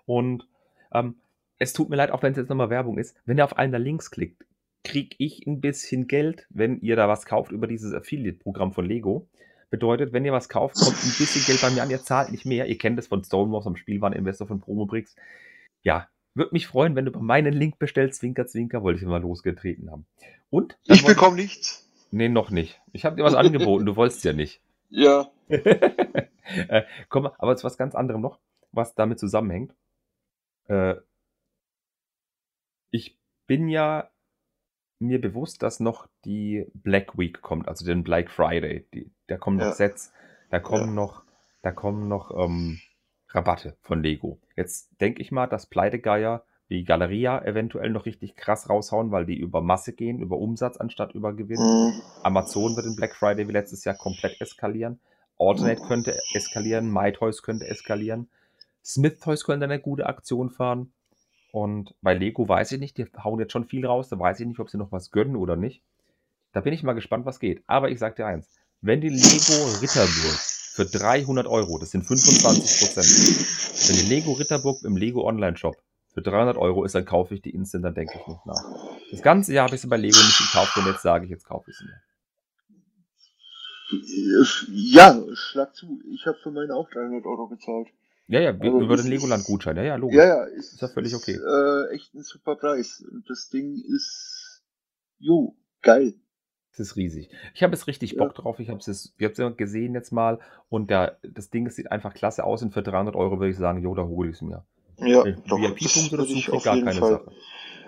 Speaker 1: Und ähm, es tut mir leid, auch wenn es jetzt nochmal Werbung ist, wenn ihr auf einen der Links klickt, kriege ich ein bisschen Geld, wenn ihr da was kauft über dieses Affiliate-Programm von Lego. Bedeutet, wenn ihr was kauft, kommt ein bisschen Geld bei mir an, ihr zahlt nicht mehr. Ihr kennt es von Stonewalls am Spielwareninvestor von Promobricks. Ja, würde mich freuen, wenn du über meinen Link bestellst, Zwinker, Zwinker, wollte ich mal losgetreten haben. Und?
Speaker 2: Ich bekomme nichts.
Speaker 1: Nee, noch nicht. Ich habe dir was angeboten, du wolltest ja nicht. <laughs>
Speaker 2: Ja. <laughs>
Speaker 1: äh, komm, aber zu was ganz anderem noch, was damit zusammenhängt. Äh, ich bin ja mir bewusst, dass noch die Black Week kommt, also den Black Friday. Die, da kommen noch
Speaker 2: Ja.
Speaker 1: Sets, da kommen
Speaker 2: Ja.
Speaker 1: noch, da kommen noch ähm, Rabatte von Lego. Jetzt denke ich mal, dass Pleitegeier wie Galeria eventuell noch richtig krass raushauen, weil die über Masse gehen, über Umsatz anstatt über Gewinn.
Speaker 2: Mhm.
Speaker 1: Amazon wird den Black Friday wie letztes Jahr komplett eskalieren. Alternate könnte eskalieren, My Toys könnte eskalieren. Smith Toys könnte eine gute Aktion fahren. Und bei Lego weiß ich nicht, die hauen jetzt schon viel raus, da weiß ich nicht, ob sie noch was gönnen oder nicht. Da bin ich mal gespannt, was geht. Aber ich sag dir eins, wenn die Lego Ritterburg für 300 Euro, das sind 25 Prozent, wenn die Lego Ritterburg im Lego Online Shop für 300 Euro ist, dann kaufe ich die instant, dann denke ich nicht nach. Das ganze Jahr habe ich sie bei Lego nicht gekauft und jetzt sage ich, jetzt kaufe ich sie mir.
Speaker 2: Ja, schlag zu. Ich habe für meine auch 300 Euro bezahlt.
Speaker 1: Ja, ja, wir-
Speaker 2: Also
Speaker 1: über den
Speaker 2: ist-
Speaker 1: Legoland-Gutschein. Ja, ja, logisch.
Speaker 2: Ja, ja, ist,
Speaker 1: Ist ja völlig okay.
Speaker 2: äh, echt ein super Preis. Und das Ding ist, jo, geil.
Speaker 1: Es ist riesig. Ich habe jetzt richtig
Speaker 2: Ja.
Speaker 1: Bock drauf. Ich habe es ich hab's gesehen jetzt mal und der, das Ding sieht einfach klasse aus und für 300 Euro würde ich sagen, jo, da hole ich es mir.
Speaker 2: Ja,
Speaker 1: ich
Speaker 2: doch, das würde ich auf
Speaker 1: gar
Speaker 2: jeden
Speaker 1: keine
Speaker 2: Fall.
Speaker 1: Sache.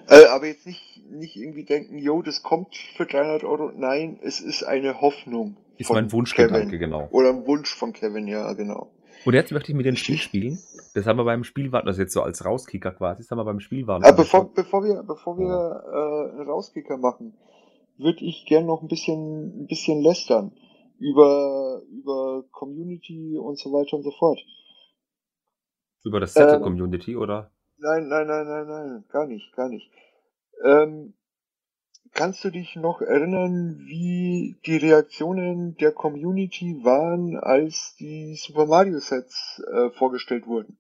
Speaker 2: Äh, aber jetzt nicht, nicht irgendwie denken, jo, das kommt für 300 Euro. Nein, es ist eine Hoffnung.
Speaker 1: Ist
Speaker 2: von
Speaker 1: mein Wunschgedanke,
Speaker 2: Kevin.
Speaker 1: genau.
Speaker 2: Oder ein Wunsch von Kevin, ja, genau.
Speaker 1: Und jetzt möchte ich mit dem Spiel spielen. Das haben wir beim Spielwarten, das ist jetzt so als Rauskicker quasi, das haben wir beim Spielwarten.
Speaker 2: Aber bevor, bevor wir, bevor wir äh, einen Rauskicker machen, würde ich gern noch ein bisschen, ein bisschen lästern über, über Community und so weiter und so fort.
Speaker 1: Über das Settle
Speaker 2: ähm,
Speaker 1: Community oder?
Speaker 2: Nein, nein, nein, nein, nein, gar nicht, gar nicht. Ähm, kannst du dich noch erinnern, wie die Reaktionen der Community waren, als die Super Mario Sets äh, vorgestellt wurden?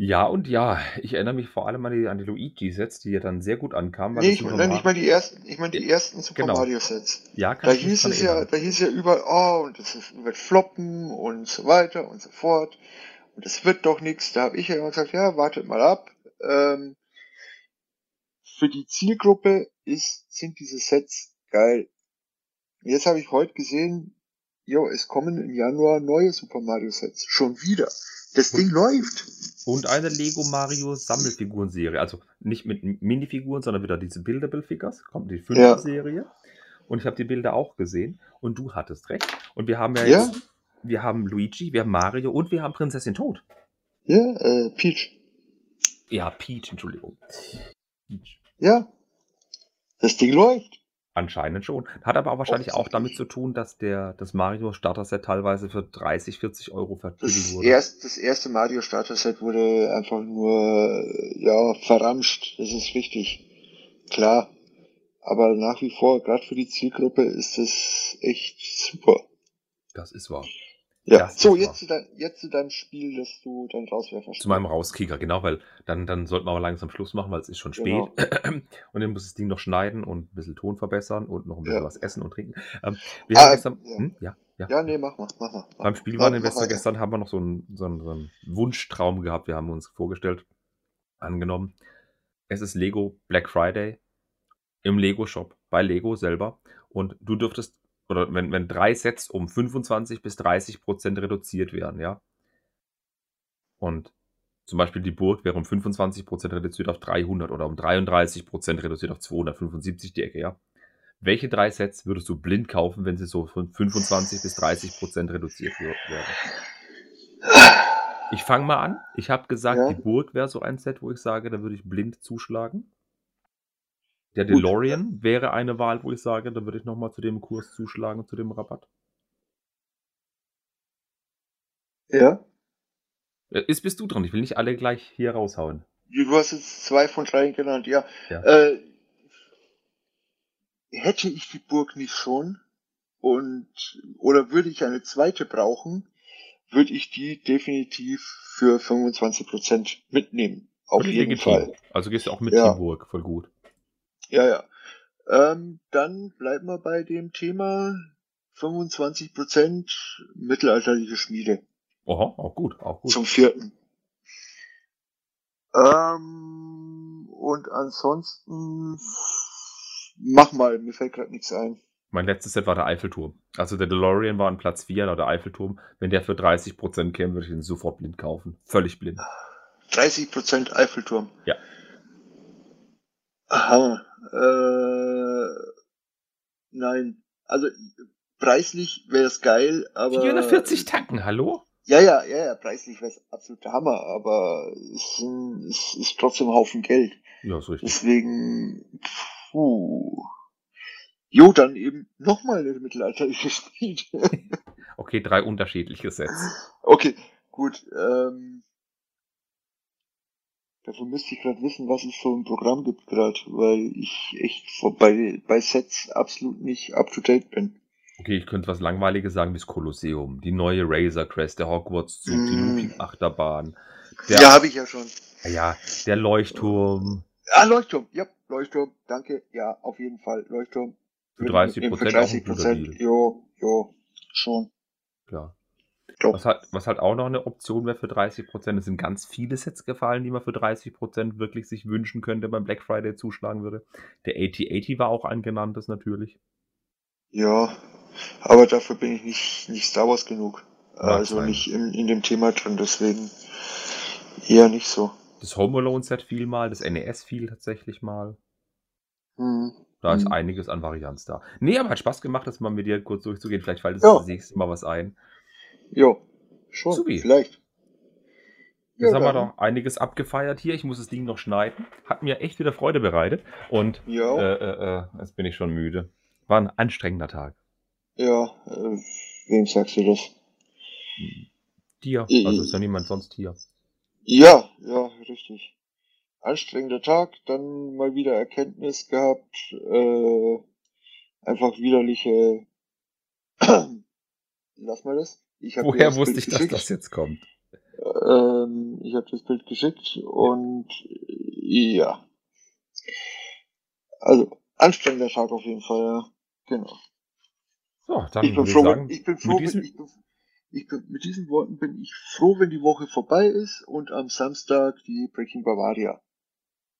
Speaker 1: Ja und ja. Ich erinnere mich vor allem an die, an die Luigi-Sets, die ja dann sehr gut ankamen. weil
Speaker 2: Nee, ich, nein, ich meine die ersten, ich meine die ersten Super
Speaker 1: Genau.
Speaker 2: Mario Sets.
Speaker 1: Ja, kann
Speaker 2: Da
Speaker 1: ich
Speaker 2: hieß es ja, da hieß ja überall, oh, und das ist, wird floppen und so weiter und so fort. Und das wird doch nichts. Da habe ich ja immer gesagt, ja, wartet mal ab. Ähm, für die Zielgruppe ist, sind diese Sets geil. Jetzt habe ich heute gesehen, jo, es kommen im Januar neue Super Mario Sets. Schon wieder. Das Ding läuft.
Speaker 1: Und eine Lego Mario Sammelfiguren-Serie. Also nicht mit Minifiguren, sondern wieder diese Buildable Figures. Kommt die fünfte
Speaker 2: Ja.
Speaker 1: Serie. Und ich habe die Bilder auch gesehen. Und du hattest recht. Und wir haben ja
Speaker 2: Ja.
Speaker 1: jetzt, wir haben Luigi, wir haben Mario und wir haben Prinzessin Toad.
Speaker 2: Ja, äh, Peach.
Speaker 1: Ja, Peach, Entschuldigung. Peach.
Speaker 2: Ja. Das Ding läuft.
Speaker 1: Anscheinend schon. Hat aber auch wahrscheinlich auch damit zu tun, dass der, das Mario Starter Set teilweise für 30, 40 Euro
Speaker 2: Das,
Speaker 1: wurde.
Speaker 2: erst, das erste Mario Starter Set wurde einfach nur, ja, verramscht. Das ist richtig. Klar. Aber nach wie vor, gerade für die Zielgruppe, ist das echt super.
Speaker 1: Das ist wahr.
Speaker 2: Ja.
Speaker 1: Das
Speaker 2: so, jetzt zu, dein, jetzt zu deinem Spiel, das du dann rauswerfen
Speaker 1: Zu meinem Rauskicker, genau, weil dann, dann sollten wir aber langsam Schluss machen, weil es ist schon spät.
Speaker 2: Genau. <clears throat>
Speaker 1: Und dann muss das Ding noch schneiden und ein bisschen Ton verbessern und noch ein bisschen
Speaker 2: Ja.
Speaker 1: was essen und trinken. Ähm, wir
Speaker 2: Ah,
Speaker 1: haben gestern,
Speaker 2: ja.
Speaker 1: Hm, ja, ja.
Speaker 2: Ja, nee, mach mal, mach mal. Mach
Speaker 1: Beim. Spielwareninvestor gestern haben wir noch so einen, so, einen, so einen Wunschtraum gehabt. Wir haben uns vorgestellt, angenommen, es ist Lego Black Friday im Lego Shop bei Lego selber und du dürftest, oder wenn, wenn drei Sets um 25 bis 30 Prozent reduziert werden, ja. Und zum Beispiel die Burg wäre um 25 Prozent reduziert auf 300 oder um 33 Prozent reduziert auf 275 die Ecke, ja. Welche drei Sets würdest du blind kaufen, wenn sie so von 25 bis 30 Prozent reduziert werden? Ich fange mal an. Ich habe gesagt,
Speaker 2: Ja.
Speaker 1: die Burg wäre so ein Set, wo ich sage, da würde ich blind zuschlagen. Der
Speaker 2: Gut.
Speaker 1: DeLorean wäre eine Wahl, wo ich sage, da würde ich nochmal zu dem Kurs zuschlagen, zu dem Rabatt.
Speaker 2: Ja.
Speaker 1: Äh, Ist bist du dran? Ich will nicht alle gleich hier raushauen.
Speaker 2: Du hast jetzt zwei von drei genannt, ja.
Speaker 1: Ja.
Speaker 2: Äh, hätte ich die Burg nicht schon und oder würde ich eine zweite brauchen, würde ich die definitiv für 25% mitnehmen. Auf jeden
Speaker 1: legitim.
Speaker 2: Fall.
Speaker 1: Also gehst du auch mit
Speaker 2: Ja.
Speaker 1: Team Burg, voll gut.
Speaker 2: Ja, ja. Ähm, dann bleiben wir bei dem Thema 25% mittelalterliche Schmiede
Speaker 1: Oha, auch gut, auch gut.
Speaker 2: zum vierten. Ähm, und ansonsten mach mal, mir fällt gerade nichts ein.
Speaker 1: Mein letztes Set war der Eiffelturm. Also der DeLorean war an Platz 4, der Eiffelturm. Wenn der für 30% käme, würde ich ihn sofort blind kaufen. Völlig blind.
Speaker 2: 30% Eiffelturm.
Speaker 1: Ja.
Speaker 2: Aha. Äh, nein. Also preislich wäre es geil, aber.
Speaker 1: 440 Tacken, hallo?
Speaker 2: Ja, ja, ja, ja, preislich wäre es absolut der Hammer, aber es, sind, es ist trotzdem ein Haufen Geld.
Speaker 1: Ja, ist richtig.
Speaker 2: Deswegen, puh. Jo, dann eben nochmal eine mittelalterliche Spiel. <laughs>
Speaker 1: Okay, drei unterschiedliche Sets.
Speaker 2: okay, gut. Ähm, dafür müsste ich gerade wissen, was es so im Programm gibt gerade, weil ich echt vor, bei, bei Sets absolut nicht up to date bin.
Speaker 1: Okay, ich könnte was Langweiliges sagen wie das Kolosseum, die neue Razor Crest, der Hogwarts-Zug, die
Speaker 2: Mm.
Speaker 1: Looping-Achterbahn. Der,
Speaker 2: Ja, habe ich ja schon.
Speaker 1: ja, der Leuchtturm.
Speaker 2: Ah, Leuchtturm. Ja, Leuchtturm. Danke. Ja, auf jeden Fall. Leuchtturm.
Speaker 1: Für
Speaker 2: Würde
Speaker 1: 30
Speaker 2: ich mitnehmen,
Speaker 1: Prozent
Speaker 2: Für
Speaker 1: auch ein
Speaker 2: 30
Speaker 1: guter
Speaker 2: Prozent. Jo, jo. Schon.
Speaker 1: Klar.
Speaker 2: Doch.
Speaker 1: Was halt, was halt auch noch eine Option wäre für 30 Prozent, es sind ganz viele Sets gefallen, die man für 30 Prozent wirklich sich wünschen könnte, beim Black Friday zuschlagen würde. Der 8080 war auch ein genanntes natürlich.
Speaker 2: Ja. Aber dafür bin ich nicht, nicht Star Wars genug.
Speaker 1: Mag
Speaker 2: also
Speaker 1: sein.
Speaker 2: nicht in, in dem Thema drin, deswegen eher nicht so.
Speaker 1: Das Home Alone Set fiel mal, das NES fiel tatsächlich mal.
Speaker 2: Hm.
Speaker 1: Da ist
Speaker 2: Hm.
Speaker 1: einiges an Varianz da. Nee, aber hat Spaß gemacht, das mal mit dir kurz durchzugehen. Vielleicht fällt es
Speaker 2: Ja.
Speaker 1: das nächste Mal was ein.
Speaker 2: Jo. Schon.
Speaker 1: Supi.
Speaker 2: Vielleicht.
Speaker 1: Jetzt haben wir doch einiges abgefeiert hier. Ich muss das Ding noch schneiden. Hat mir echt wieder Freude bereitet. Und äh, äh, äh, jetzt bin ich schon müde. War ein anstrengender Tag.
Speaker 2: Ja. Äh, wem sagst du das?
Speaker 1: Dir. Also ist ja niemand sonst hier.
Speaker 2: Ja, ja, richtig. Anstrengender Tag, dann mal wieder Erkenntnis gehabt, äh, einfach widerliche. <clears throat> Lass mal das.
Speaker 1: Woher wusste ich, dass
Speaker 2: geschickt.
Speaker 1: das jetzt kommt?
Speaker 2: Ähm, ich habe das Bild geschickt und äh, ja. Also, anstrengender Tag auf jeden Fall, ja. Genau.
Speaker 1: So, dann
Speaker 2: Ich bin froh,
Speaker 1: sagen,
Speaker 2: ich bin froh,
Speaker 1: mit diesem-
Speaker 2: ich bin, ich bin, mit diesen Worten bin ich froh, wenn die Woche vorbei ist und am Samstag die Breaking Bavaria.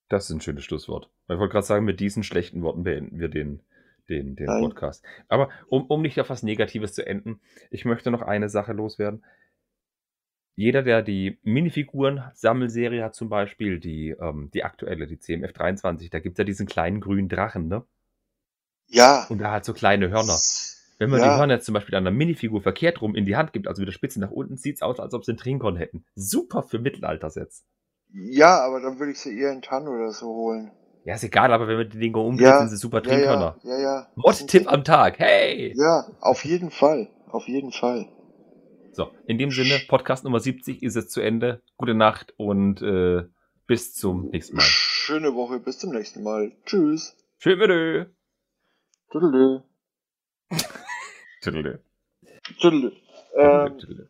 Speaker 1: das ist ein schönes Schlusswort. Ich wollte gerade sagen, mit diesen schlechten Worten beenden wir den, den, den
Speaker 2: Nein.
Speaker 1: Podcast. Aber um, um nicht auf was Negatives zu enden, ich möchte noch eine Sache loswerden. Jeder, der die Minifiguren-Sammelserie hat, zum Beispiel die, ähm, die aktuelle, die CMF23, da gibt es ja diesen kleinen grünen Drachen, ne?
Speaker 2: Ja.
Speaker 1: Und da hat so kleine Hörner. Wenn man
Speaker 2: Ja.
Speaker 1: die Hörner jetzt zum Beispiel an einer Minifigur verkehrt rum in die Hand gibt, also mit der Spitze nach unten, sieht es aus, als ob sie einen Trinkon hätten. Super für Mittelaltersets.
Speaker 2: Ja, aber dann würde ich sie eher in Tann oder so holen.
Speaker 1: Ja, ist egal, aber wenn man die Dinger umdreht,
Speaker 2: Ja,
Speaker 1: sind sie super Trinkhörner.
Speaker 2: ja, ja, ja.
Speaker 1: Mod-Tipp am Tag, hey!
Speaker 2: Ja, auf jeden Fall. Auf jeden Fall.
Speaker 1: So, in dem Sinne, Podcast Nummer 70 ist jetzt zu Ende. Gute Nacht und äh, bis zum nächsten Mal.
Speaker 2: Schöne Woche, bis zum nächsten Mal. Tschüss.
Speaker 1: Tschüss, Tüdelö.
Speaker 2: Tüdelö.
Speaker 1: Tüdelö.
Speaker 2: Tüdelö. Ähm,
Speaker 1: Tüdelö.